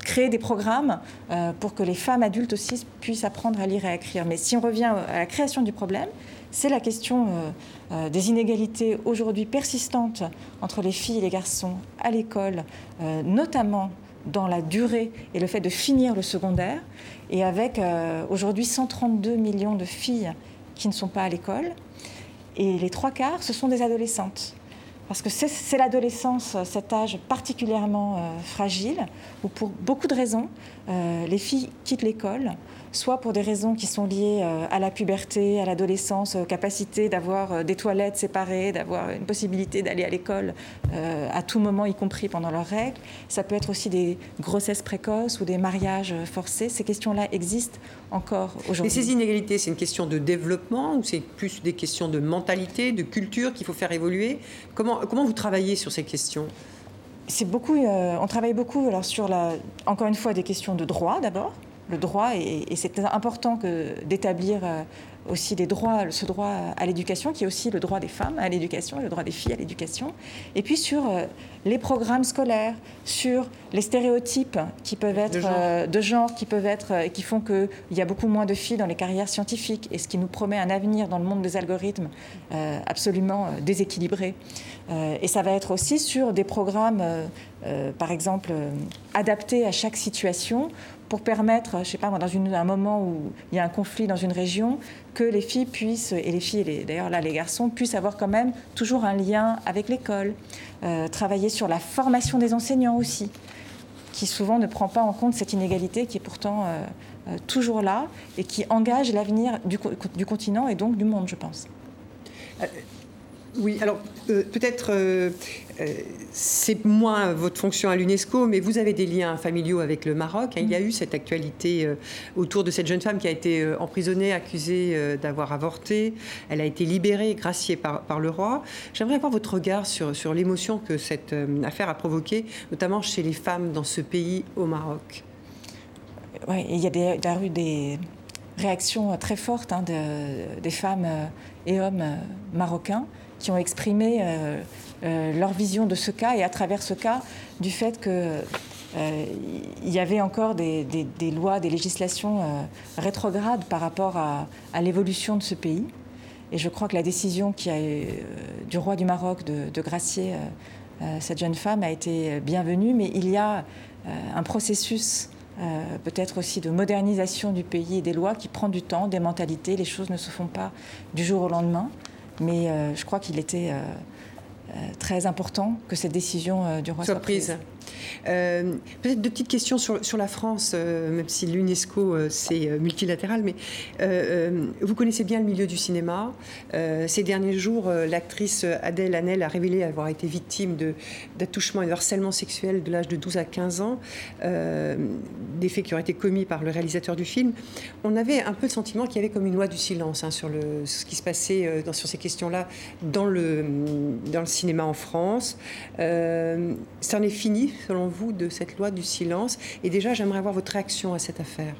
Speaker 2: créer des programmes euh, pour que les femmes adultes aussi puissent apprendre à lire et à écrire. Mais si on revient à la création du problème, c'est la question euh, euh, des inégalités aujourd'hui persistantes entre les filles et les garçons à l'école, notamment dans la durée et le fait de finir le secondaire, et avec aujourd'hui 132 millions de filles qui ne sont pas à l'école, et les trois quarts, ce sont des adolescentes parce que c'est l'adolescence, cet âge particulièrement euh, fragile, où pour beaucoup de raisons, euh, les filles quittent l'école, soit pour des raisons qui sont liées euh, à la puberté, à l'adolescence, aux capacités d'avoir euh, des toilettes séparées, d'avoir une possibilité d'aller à l'école euh, à tout moment, y compris pendant leurs règles. Ça peut être aussi des grossesses précoces ou des mariages forcés. Ces questions-là existent encore aujourd'hui.
Speaker 1: Et ces inégalités, c'est une question de développement ou c'est plus des questions de mentalité, de culture qu'il faut faire évoluer? Comment, comment vous travaillez sur ces questions?
Speaker 2: C'est beaucoup, on travaille beaucoup alors sur la, encore une fois des questions de droit d'abord, le droit, et, c'est important d'établir euh, aussi des droits, ce droit à l'éducation, qui est aussi le droit des femmes à l'éducation, le droit des filles à l'éducation, et puis sur euh, les programmes scolaires, sur les stéréotypes qui peuvent être de genre, euh, qui peuvent être, qui font qu'il y a beaucoup moins de filles dans les carrières scientifiques, et ce qui nous promet un avenir dans le monde des algorithmes absolument déséquilibré. et ça va être aussi sur des programmes, par exemple, adaptés à chaque situation pour permettre, je ne sais pas, dans un moment où il y a un conflit dans une région, que les filles puissent, et les filles, d'ailleurs là les garçons, puissent avoir quand même toujours un lien avec l'école. Euh, travailler sur la formation des enseignants aussi, qui souvent ne prend pas en compte cette inégalité qui est pourtant euh, euh, toujours là et qui engage l'avenir du, du, continent et donc du monde, je pense.
Speaker 1: Oui, alors euh, peut-être euh, euh, c'est moins votre fonction à l'UNESCO, mais vous avez des liens familiaux avec le Maroc. Hein. Il y a eu cette actualité autour de cette jeune femme qui a été emprisonnée, accusée d'avoir avorté. Elle a été libérée, graciée par, par le roi. J'aimerais avoir votre regard sur, sur l'émotion que cette affaire a provoquée, notamment chez les femmes dans ce pays, au Maroc.
Speaker 2: Oui, il y a, des, il y a eu des réactions très fortes hein, de, des femmes et hommes marocains qui ont exprimé euh, euh, leur vision de ce cas et à travers ce cas du fait que euh, il y avait encore des, lois, des législations rétrogrades par rapport à, l'évolution de ce pays. Et je crois que la décision du roi du Maroc de, gracier cette jeune femme a été bienvenue, mais il y a un processus peut-être aussi de modernisation du pays et des lois qui prend du temps, des mentalités. Les choses ne se font pas du jour au lendemain. Mais euh, je crois qu'il était euh, euh, très important que cette décision du roi soit, prise.
Speaker 1: Euh, peut-être deux petites questions sur, la France, euh, même si l'UNESCO euh, c'est multilatéral, mais vous connaissez bien le milieu du cinéma. ces derniers jours, l'actrice Adèle Hanel a révélé avoir été victime d'attouchements et de harcèlement sexuel de l'âge de 12 à 15 ans, des faits qui auraient été commis par le réalisateur du film. On avait un peu le sentiment qu'il y avait comme une loi du silence hein, sur ce qui se passait sur ces questions-là dans le, dans le cinéma en France. ça en est fini selon vous, de cette loi du silence Et déjà, j'aimerais avoir votre réaction à cette affaire.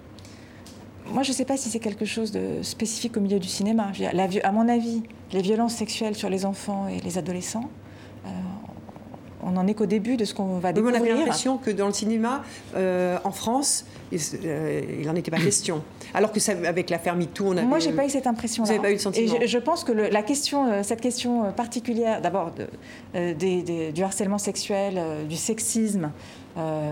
Speaker 2: Moi, je ne sais pas si c'est quelque chose de spécifique au milieu du cinéma. à mon avis, les violences sexuelles sur les enfants et les adolescents, on n'en est qu'au début de ce qu'on va découvrir.
Speaker 1: on a l'impression que dans le cinéma, euh, en France, il n'en euh, était pas (coughs) question. Alors que ça, avec l'affaire MeToo, on a.
Speaker 2: Moi, j'ai pas eu cette impression-là.
Speaker 1: Vous n'avez pas eu le sentiment.
Speaker 2: Et je, pense que la question, euh, cette question particulière, d'abord du harcèlement sexuel, du sexisme,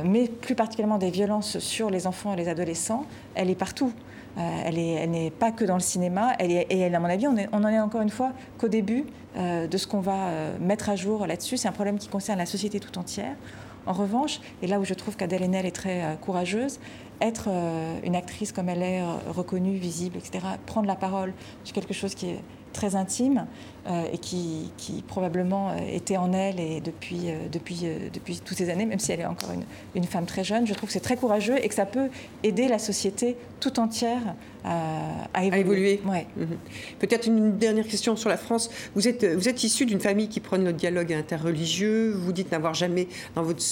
Speaker 2: mais plus particulièrement des violences sur les enfants et les adolescents, elle est partout. Euh, elle n'est pas que dans le cinéma. Et à mon avis, on, est, en est encore une fois qu'au début euh, de ce qu'on va euh, mettre à jour là-dessus. C'est un problème qui concerne la société tout entière. En revanche, et là où je trouve qu'Adèle Haenel est très courageuse, être une actrice comme elle est, reconnue, visible, etc., prendre la parole sur quelque chose qui est très intime euh, et qui, qui, probablement euh, était en elle et depuis, euh, depuis, depuis toutes ces années, même si elle est encore une, une femme très jeune. Je trouve que c'est très courageux et que ça peut aider la société tout entière à, évoluer.
Speaker 1: Ouais. Mhm. Peut-être une dernière question sur la France. Vous êtes, vous êtes issu d'une famille qui prône le dialogue interreligieux. Vous dites n'avoir jamais, dans votre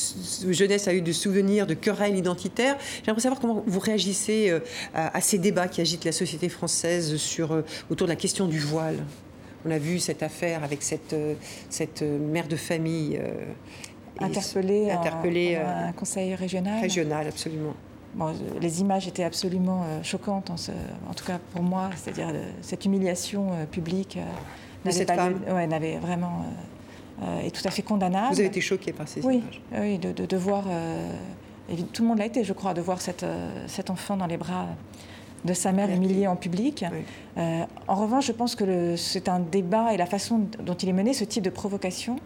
Speaker 1: jeunesse, eu de souvenirs de querelles identitaires. J'aimerais savoir comment vous réagissez à, à, ces débats qui agitent la société française sur, autour de la question du voile. On a vu cette affaire avec cette, euh, cette euh, mère de famille
Speaker 2: euh, interpellée, interpellée un conseil régional.
Speaker 1: Régional, absolument.
Speaker 2: Les images étaient absolument choquantes, en, en, tout cas pour moi, c'est-à-dire cette humiliation publique
Speaker 1: de cette femme.
Speaker 2: Ouais, n'avait vraiment est tout à fait condamnable.
Speaker 1: Vous avez été choquée par ces
Speaker 2: images. Oui, de, de, de voir, tout le monde l'a été, je crois, de voir cette, cet enfant dans les bras de sa mère humiliée en public. Euh, en revanche, je pense que c'est un débat et la façon dont il est mené, ce type de provocation,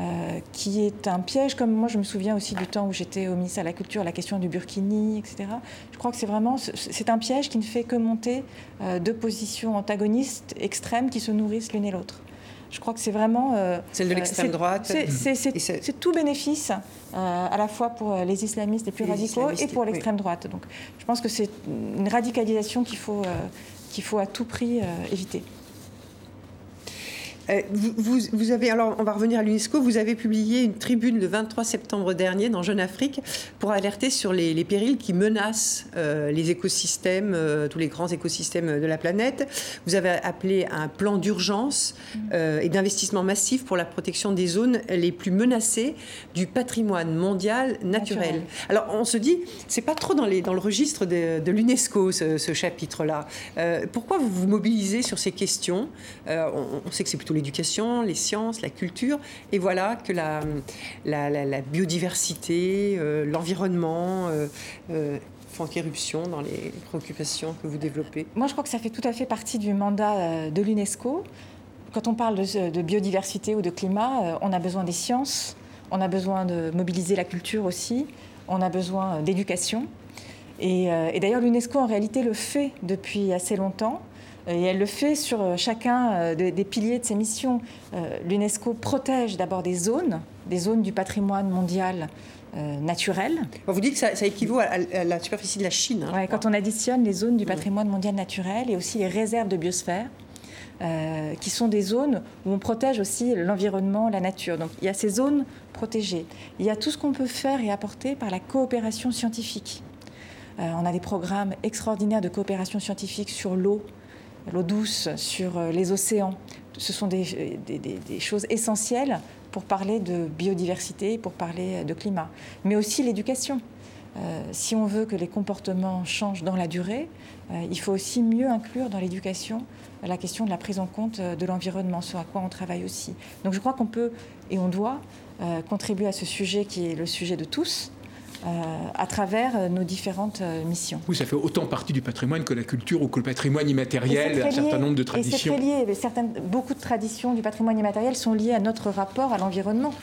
Speaker 2: euh, qui est un piège, comme moi je me souviens aussi du temps où j'étais au ministère de la Culture, la question du burkini, etc. Je crois que c'est vraiment, c'est un piège qui ne fait que monter euh, deux positions antagonistes extrêmes qui se nourrissent l'une et l'autre. Je crois que c'est vraiment...
Speaker 1: Euh, Celle de l'extrême droite.
Speaker 2: C'est tout bénéfice, euh, à la fois pour les islamistes les plus radicaux et pour l'extrême droite. Donc je pense que c'est une radicalisation qu'il faut, euh, qu'il faut à tout prix éviter.
Speaker 1: Euh, vous, avez, alors on va revenir à l'UNESCO, vous avez publié une tribune le 23 septembre dernier dans Jeune Afrique pour alerter sur les, périls qui menacent euh, les écosystèmes, euh, tous les grands écosystèmes de la planète. Vous avez appelé un plan d'urgence et d'investissement massif pour la protection des zones les plus menacées du patrimoine mondial naturel. Alors on se dit, c'est pas trop dans, les, dans le registre de, l'UNESCO ce, chapitre-là. pourquoi vous vous mobilisez sur ces questions? On, on sait que c'est plutôt l'éducation, les sciences, la culture. Et voilà que la, biodiversité, euh, l'environnement euh, euh, font éruption dans les préoccupations que vous développez.
Speaker 2: Moi, je crois que ça fait tout à fait partie du mandat de l'UNESCO. Quand on parle de, biodiversité ou de climat, on a besoin des sciences, on a besoin de mobiliser la culture aussi, on a besoin d'éducation. Et d'ailleurs, l'UNESCO, en réalité, le fait depuis assez longtemps. Et elle le fait sur euh, chacun euh, des piliers de ses missions. Euh, L'UNESCO protège d'abord des zones, des zones du patrimoine mondial naturel.
Speaker 1: Vous dites que ça, équivaut à, la superficie de la Chine.
Speaker 2: Hein, quand on additionne les zones du patrimoine mondial naturel et aussi les réserves de biosphère, qui sont des zones où on protège aussi l'environnement, la nature. Donc il y a ces zones protégées. Il y a tout ce qu'on peut faire et apporter par la coopération scientifique. on a des programmes extraordinaires de coopération scientifique sur l'eau, l'eau douce, sur euh, les océans. Ce sont des, choses essentielles pour parler de biodiversité, pour parler de climat, mais aussi l'éducation. Euh, si on veut que les comportements changent dans la durée, euh, il faut aussi mieux inclure dans l'éducation la question de la prise en compte de l'environnement, ce à quoi on travaille aussi. Donc je crois qu'on peut et on doit contribuer à ce sujet qui est le sujet de tous, euh, à travers euh, nos différentes euh, missions.
Speaker 5: Oui, ça fait autant partie du patrimoine que la culture ou que le patrimoine immatériel, un certain nombre de traditions.
Speaker 2: Et c'est lié. Certaines, beaucoup de traditions du patrimoine immatériel sont liées à notre rapport à l'environnement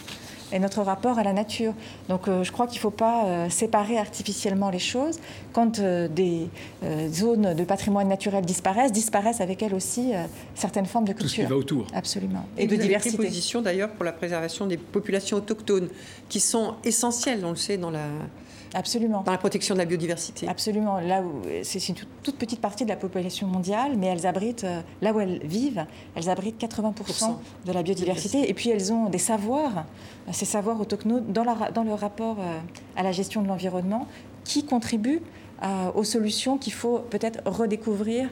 Speaker 2: et notre rapport à la nature. Donc je crois qu'il ne faut pas séparer artificiellement les choses. Quand des zones de patrimoine naturel disparaissent, disparaissent avec elles aussi certaines formes de culture. Tout
Speaker 5: ce qui va autour.
Speaker 2: Absolument.
Speaker 1: Et, de diversité. Pris position d'ailleurs pour la préservation des populations autochtones, qui sont essentielles, on le sait, dans la
Speaker 2: Absolument.
Speaker 1: Dans la protection de la biodiversité.
Speaker 2: Absolument. Là où c'est une toute petite partie de la population mondiale, mais elles abritent, euh, là où elles vivent, elles abritent 80% de la biodiversité. Et puis elles ont des savoirs, ces savoirs autochtones dans, dans le rapport euh, à la gestion de l'environnement, qui contribuent aux solutions qu'il faut peut-être redécouvrir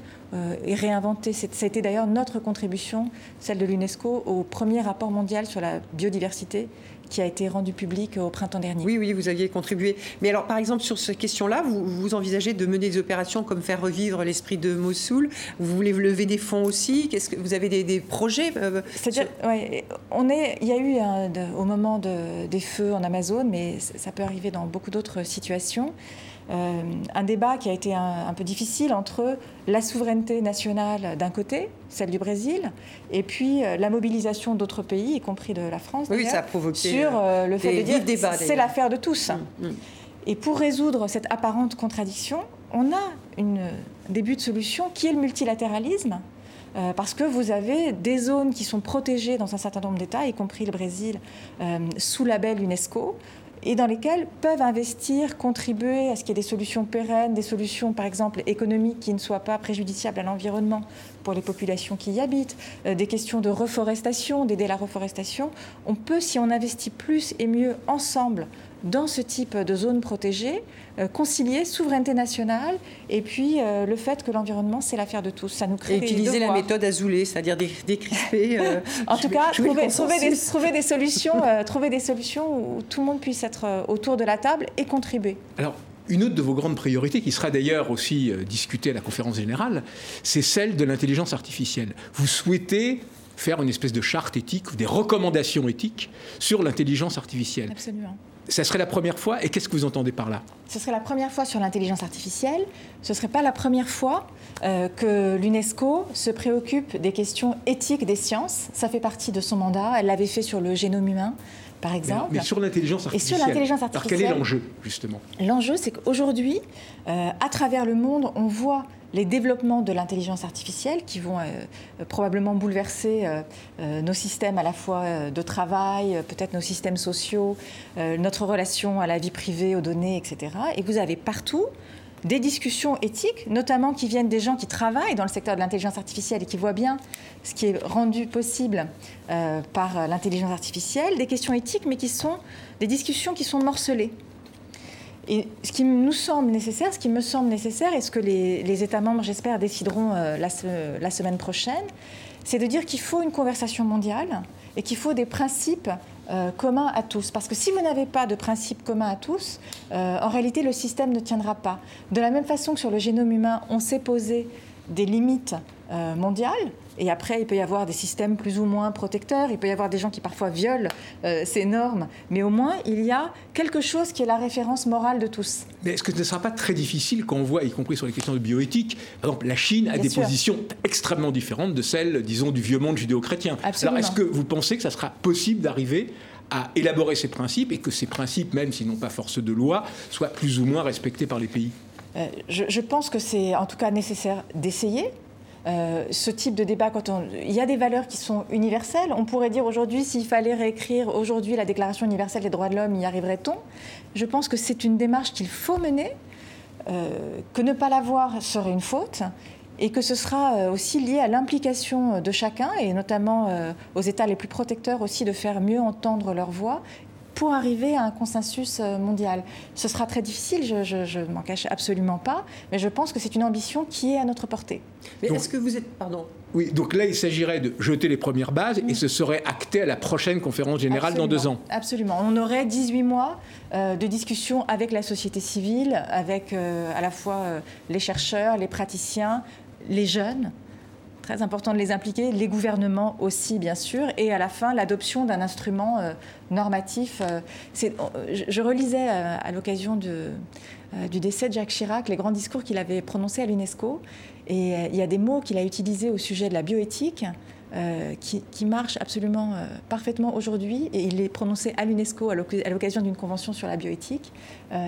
Speaker 2: et réinventer. C'était d'ailleurs notre contribution, celle de l'UNESCO, au premier rapport mondial sur la biodiversité qui a été rendu public au printemps dernier.
Speaker 1: Oui, oui, vous aviez contribué. Mais alors, par exemple, sur cette question-là, vous, vous envisagez de mener des opérations comme faire revivre l'esprit de Mossoul Vous voulez lever des fonds aussi? Qu'est-ce que vous avez des, projets
Speaker 2: euh, C'est-à-dire, on est, il y a eu au moment de, des feux en Amazon, mais ça peut arriver dans beaucoup d'autres situations. Un débat qui a été un, peu difficile entre la souveraineté nationale d'un côté, celle du Brésil, et puis la mobilisation d'autres pays, y compris de la France,
Speaker 1: oui, ça a provoqué
Speaker 2: sur le fait de dire c'est l'affaire de tous. Mm, mm. Et pour résoudre cette apparente contradiction, on a une début de solution qui est le multilatéralisme, euh, parce que vous avez des zones qui sont protégées dans un certain nombre d'États, y compris le Brésil, euh, sous label UNESCO, et dans lesquelles peuvent investir, contribuer à ce qu'il y ait des solutions pérennes, des solutions par exemple économiques qui ne soient pas préjudiciables à l'environnement pour les populations qui y habitent, euh, des questions de reforestation, d'aider la reforestation. On peut, si on investit plus et mieux ensemble dans ce type de zone protégée, euh, concilier souveraineté nationale et puis euh, le fait que l'environnement, c'est l'affaire de tous.
Speaker 1: Ça nous crée et utiliser la méthode Azoulay, c'est-à-dire décrisper.
Speaker 2: Euh, (laughs) en tout cas, trouver, des, solutions, trouver des solutions où tout le monde puisse être autour de la table et contribuer.
Speaker 5: Alors, une autre de vos grandes priorités, qui sera d'ailleurs aussi discutée à la conférence générale, c'est celle de l'intelligence artificielle. Vous souhaitez faire une espèce de charte éthique ou des recommandations éthiques sur l'intelligence artificielle.
Speaker 2: Absolument.
Speaker 5: Ça serait la première fois, et qu'est-ce que vous entendez par là?
Speaker 2: Ce serait la première fois sur l'intelligence artificielle. Ce ne serait pas la première fois euh, que l'UNESCO se préoccupe des questions éthiques des sciences. Ça fait partie de son mandat. Elle l'avait fait sur le génome humain par exemple.
Speaker 5: Mais, sur l'intelligence artificielle.
Speaker 2: Et sur l'intelligence artificielle.
Speaker 5: Alors quel est l'enjeu, justement?
Speaker 2: L'enjeu, c'est qu'aujourd'hui, euh, à travers le monde, on voit les développements de l'intelligence artificielle qui vont euh, probablement bouleverser euh, nos systèmes à la fois de travail, peut-être nos systèmes sociaux, notre relation à la vie privée, aux données, etc. Et vous avez partout des discussions éthiques, notamment qui viennent des gens qui travaillent dans le secteur de l'intelligence artificielle et qui voient bien ce qui est rendu possible euh, par l'intelligence artificielle, des questions éthiques, mais qui sont des discussions qui sont morcelées. Et ce qui nous semble nécessaire, ce qui me semble nécessaire, et ce que les, États membres, j'espère, décideront euh, la, semaine prochaine, c'est de dire qu'il faut une conversation mondiale et qu'il faut des principes euh, commun à tous. Parce que si vous n'avez pas de principe commun à tous, euh, en réalité, le système ne tiendra pas. De la même façon que sur le génome humain, on s'est posé des limites euh, mondiales. Et après, il peut y avoir des systèmes plus ou moins protecteurs, il peut y avoir des gens qui parfois violent ces normes, mais au moins, il y a quelque chose qui est la référence morale de tous.
Speaker 5: Mais est-ce que ce ne sera pas très difficile quand on voit, y compris sur les questions de bioéthique, par exemple, la Chine a des positions extrêmement différentes de celles, disons, du vieux monde judéo-chrétien. Alors, est-ce que vous pensez que ça sera possible d'arriver à élaborer ces principes et que ces principes, même s'ils n'ont pas force de loi, soient plus ou moins respectés par les pays?
Speaker 2: Euh, je, pense que c'est en tout cas nécessaire d'essayer. Euh, ce type de débat, quand on... il y a des valeurs qui sont universelles. On pourrait dire aujourd'hui, s'il fallait réécrire aujourd'hui la Déclaration universelle des droits de l'homme, y arriverait-on? Je pense que c'est une démarche qu'il faut mener, euh, que ne pas l'avoir serait une faute, et que ce sera euh, aussi lié à l'implication de chacun, et notamment aux États les plus protecteurs aussi de faire mieux entendre leur voix pour arriver à un consensus euh, mondial. Ce sera très difficile, je ne m'en cache absolument pas, mais je pense que c'est une ambition qui est à notre portée.
Speaker 1: Mais est-ce que vous êtes... Pardon.
Speaker 5: Oui, donc là, il s'agirait de jeter les premières bases et ce serait acté à la prochaine conférence générale dans deux ans.
Speaker 2: Absolument. On aurait 18 mois de discussion avec la société civile, avec à la fois les chercheurs, les praticiens, les jeunes, très important de les impliquer, les gouvernements aussi, bien sûr, et à la fin, l'adoption d'un instrument euh, normatif. Euh, je, relisais euh, à l'occasion du décès de Jacques Chirac les grands discours qu'il avait prononcés à l'UNESCO, et il y a des mots qu'il a utilisés au sujet de la bioéthique. qui, qui, marche absolument parfaitement aujourd'hui et il est prononcé à l'UNESCO à l'occasion d'une convention sur la bioéthique.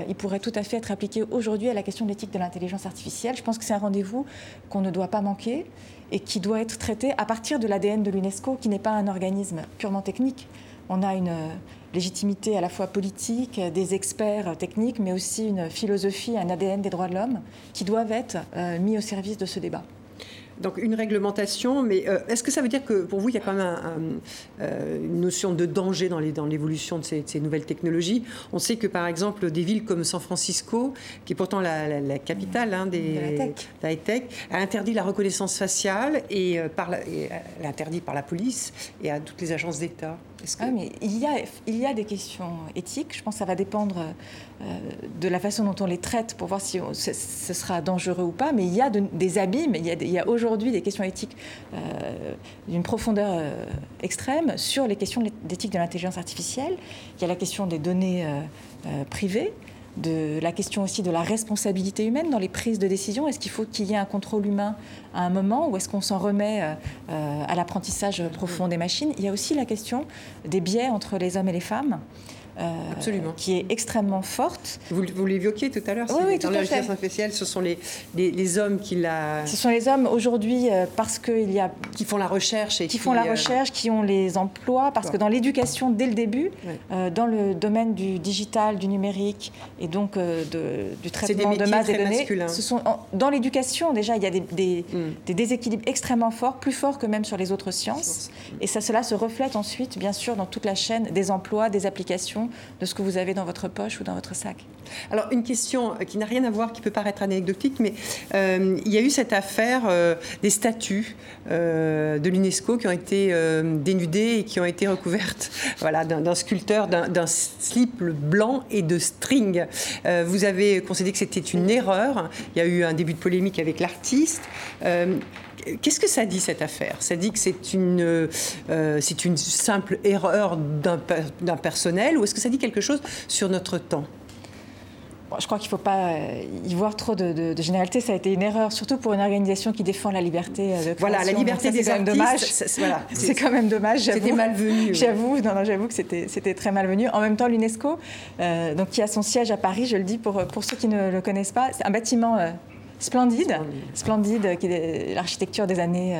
Speaker 2: il pourrait tout à fait être appliqué aujourd'hui à la question de l'éthique de l'intelligence artificielle. Je pense que c'est un rendez-vous qu'on ne doit pas manquer et qui doit être traité à partir de l'ADN de l'UNESCO, qui n'est pas un organisme purement technique. On a une légitimité à la fois politique, des experts techniques, mais aussi une philosophie, un ADN des droits de l'homme, qui doivent être euh, mis au service de ce débat.
Speaker 1: Donc une réglementation, mais euh, est-ce que ça veut dire que pour vous, il y a quand même euh, une notion de danger dans, l'évolution de, ces, nouvelles technologies? On sait que par exemple, des villes comme San Francisco, qui est pourtant la, capitale hein, des,
Speaker 2: de
Speaker 1: la tech. a interdit la reconnaissance faciale et, euh, par elle a interdit par la police et à toutes les agences d'État.
Speaker 2: Ah, mais il, y a, il y a des questions éthiques. Je pense que ça va dépendre euh, de la façon dont on les traite pour voir si ce, sera dangereux ou pas. Mais il y a des abîmes. Il y a, il y a aujourd'hui des questions éthiques euh, d'une profondeur euh, extrême sur les questions d'éthique de l'intelligence artificielle. Il y a la question des données privées de la question aussi de la responsabilité humaine dans les prises de décision. Est-ce qu'il faut qu'il y ait un contrôle humain à un moment ou est-ce qu'on s'en remet à l'apprentissage profond des machines? Il y a aussi la question des biais entre les hommes et les femmes.
Speaker 1: Euh, Absolument.
Speaker 2: qui est extrêmement forte.
Speaker 1: Vous, vous l'évoquiez tout à l'heure.
Speaker 2: Oui, oui,
Speaker 1: dans la spéciale, ce sont les, les, hommes qui la.
Speaker 2: Ce sont les hommes aujourd'hui euh, parce qu'il y a.
Speaker 1: Qui font la recherche et
Speaker 2: qui, font la euh, recherche, qui ont les emplois, parce que dans l'éducation, dès le début, dans le domaine du digital, du numérique et donc de, du traitement de masse des données, ce sont, dans l'éducation, déjà, il y a des, des, mm. des, déséquilibres extrêmement forts, plus forts que même sur les autres sciences. Et ça, cela se reflète ensuite, bien sûr, dans toute la chaîne des emplois, des applications de ce que vous avez dans votre poche ou dans votre sac.
Speaker 1: Alors, une question qui n'a rien à voir, qui peut paraître anecdotique, mais euh, il y a eu cette affaire euh, des statues euh, de l'UNESCO qui ont été dénudées et qui ont été recouvertes (laughs) voilà, d'un sculpteur, d'un slip blanc et de string. vous avez considéré que c'était une erreur. Il y a eu un début de polémique avec l'artiste. Qu'est-ce que ça dit cette affaire? Ça dit que c'est une, euh, c'est une simple erreur d'un personnel ou est-ce que ça dit quelque chose sur notre temps?
Speaker 2: Je crois qu'il ne faut pas euh, y voir trop de, de, généralité. Ça a été une erreur, surtout pour une organisation qui défend la liberté euh, de création.
Speaker 1: Voilà, la liberté des artistes.
Speaker 2: Dommage. (laughs) C'est quand même dommage.
Speaker 1: C'était malvenu.
Speaker 2: J'avoue, non, j'avoue que c'était très malvenu. En même temps, l'UNESCO, donc qui a son siège à Paris, je le dis pour, pour ceux qui ne le connaissent pas, c'est un bâtiment Splendide, splendide, qui est l'architecture des années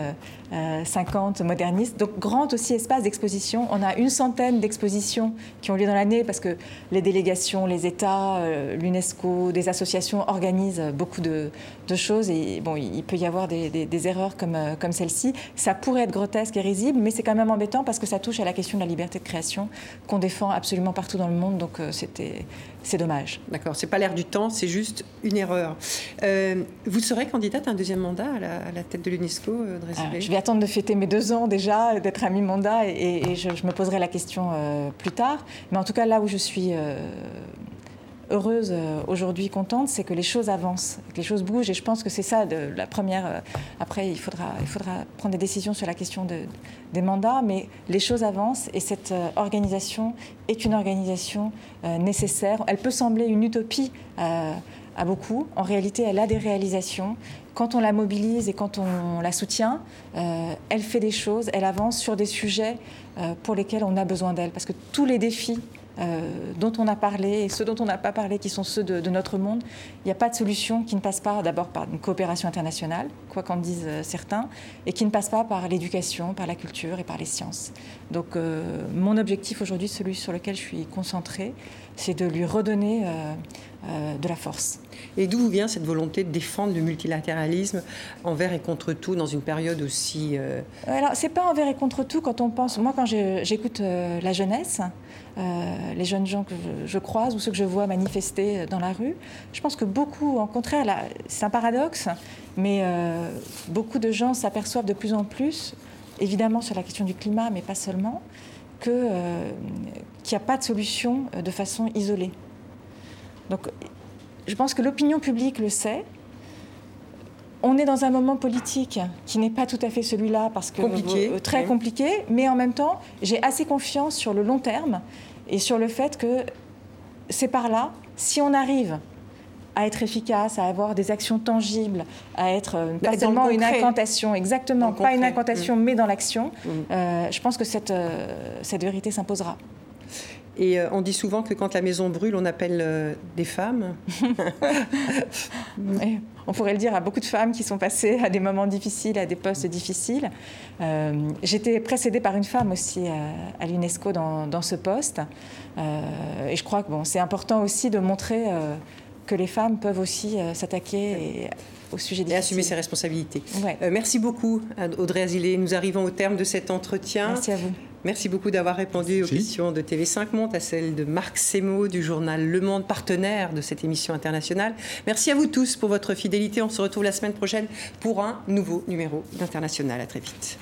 Speaker 2: 50, euh, moderniste. Donc, grand aussi espace d'exposition. On a une centaine d'expositions qui ont lieu dans l'année parce que les délégations, les États, euh, l'UNESCO, des associations organisent beaucoup de, choses. Et bon, il peut y avoir des, erreurs comme, euh, comme celle-ci. Ça pourrait être grotesque et risible, mais c'est quand même embêtant parce que ça touche à la question de la liberté de création qu'on défend absolument partout dans le monde. Donc, c'était c'est dommage.
Speaker 1: D'accord, c'est pas l'air du temps, c'est juste une erreur. Euh, vous serez candidate à un deuxième mandat à la, tête de l'UNESCO,
Speaker 2: vais attendre de fêter mes deux ans déjà, d'être à mi-mandat, et, je, me poserai la question euh, plus tard. Mais en tout cas, là où je suis heureuse euh, aujourd'hui, contente, c'est que les choses avancent, que les choses bougent. Et je pense que c'est ça la première. Euh, après, il faudra, prendre des décisions sur la question de, des mandats, mais les choses avancent et cette euh, organisation est une organisation nécessaire. Elle peut sembler une utopie à beaucoup. En réalité, elle a des réalisations. Quand on la mobilise et quand on la soutient, elle fait des choses, elle avance sur des sujets pour lesquels on a besoin d'elle. Parce que tous les défis euh, dont on a parlé et ceux dont on n'a pas parlé, qui sont ceux de, notre monde, il n'y a pas de solution qui ne passe pas d'abord par une coopération internationale, quoi qu'en disent euh, certains, et qui ne passe pas par l'éducation, par la culture et par les sciences. Donc euh, mon objectif aujourd'hui, celui sur lequel je suis concentrée, c'est de lui redonner de la force.
Speaker 1: Et d'où vient cette volonté de défendre le multilatéralisme envers et contre tout dans une période aussi...
Speaker 2: Alors, c'est pas envers et contre tout quand on pense... Moi, quand j'écoute la jeunesse, euh, les jeunes gens que je, croise ou ceux que je vois manifester dans la rue. Je pense que beaucoup, en contraire, c'est un paradoxe, mais euh, beaucoup de gens s'aperçoivent de plus en plus, évidemment sur la question du climat, mais pas seulement, euh, qu'il n'y a pas de solution de façon isolée. Donc, je pense que l'opinion publique le sait, on est dans un moment politique qui n'est pas tout à fait celui-là parce que très compliqué, mais en même temps, j'ai assez confiance sur le long terme et sur le fait que c'est par là, si on arrive à être efficace, à avoir des actions tangibles, à être euh, pas seulement une incantation, exactement, pas une incantation, mm. mais dans l'action, mm. euh, je pense que cette, euh, cette vérité s'imposera.
Speaker 1: Et on dit souvent que quand la maison brûle, on appelle des femmes. (laughs)
Speaker 2: on pourrait le dire à beaucoup de femmes qui sont passées à des moments difficiles, à des postes difficiles. Euh, J'étais précédée par une femme aussi à, l'UNESCO dans, ce poste. Euh, et je crois que bon, c'est important aussi de montrer euh, que les femmes peuvent aussi euh, s'attaquer au sujet
Speaker 1: des Et assumer ses responsabilités. merci beaucoup, Audrey Azilé. Nous arrivons au terme de cet entretien.
Speaker 2: Merci à vous.
Speaker 1: Merci beaucoup d'avoir répondu aux questions de TV5 Monde, à celles de Marc Semo du journal Le Monde, partenaire de cette émission internationale. Merci à vous tous pour votre fidélité. On se retrouve la semaine prochaine pour un nouveau numéro d'International. À très vite.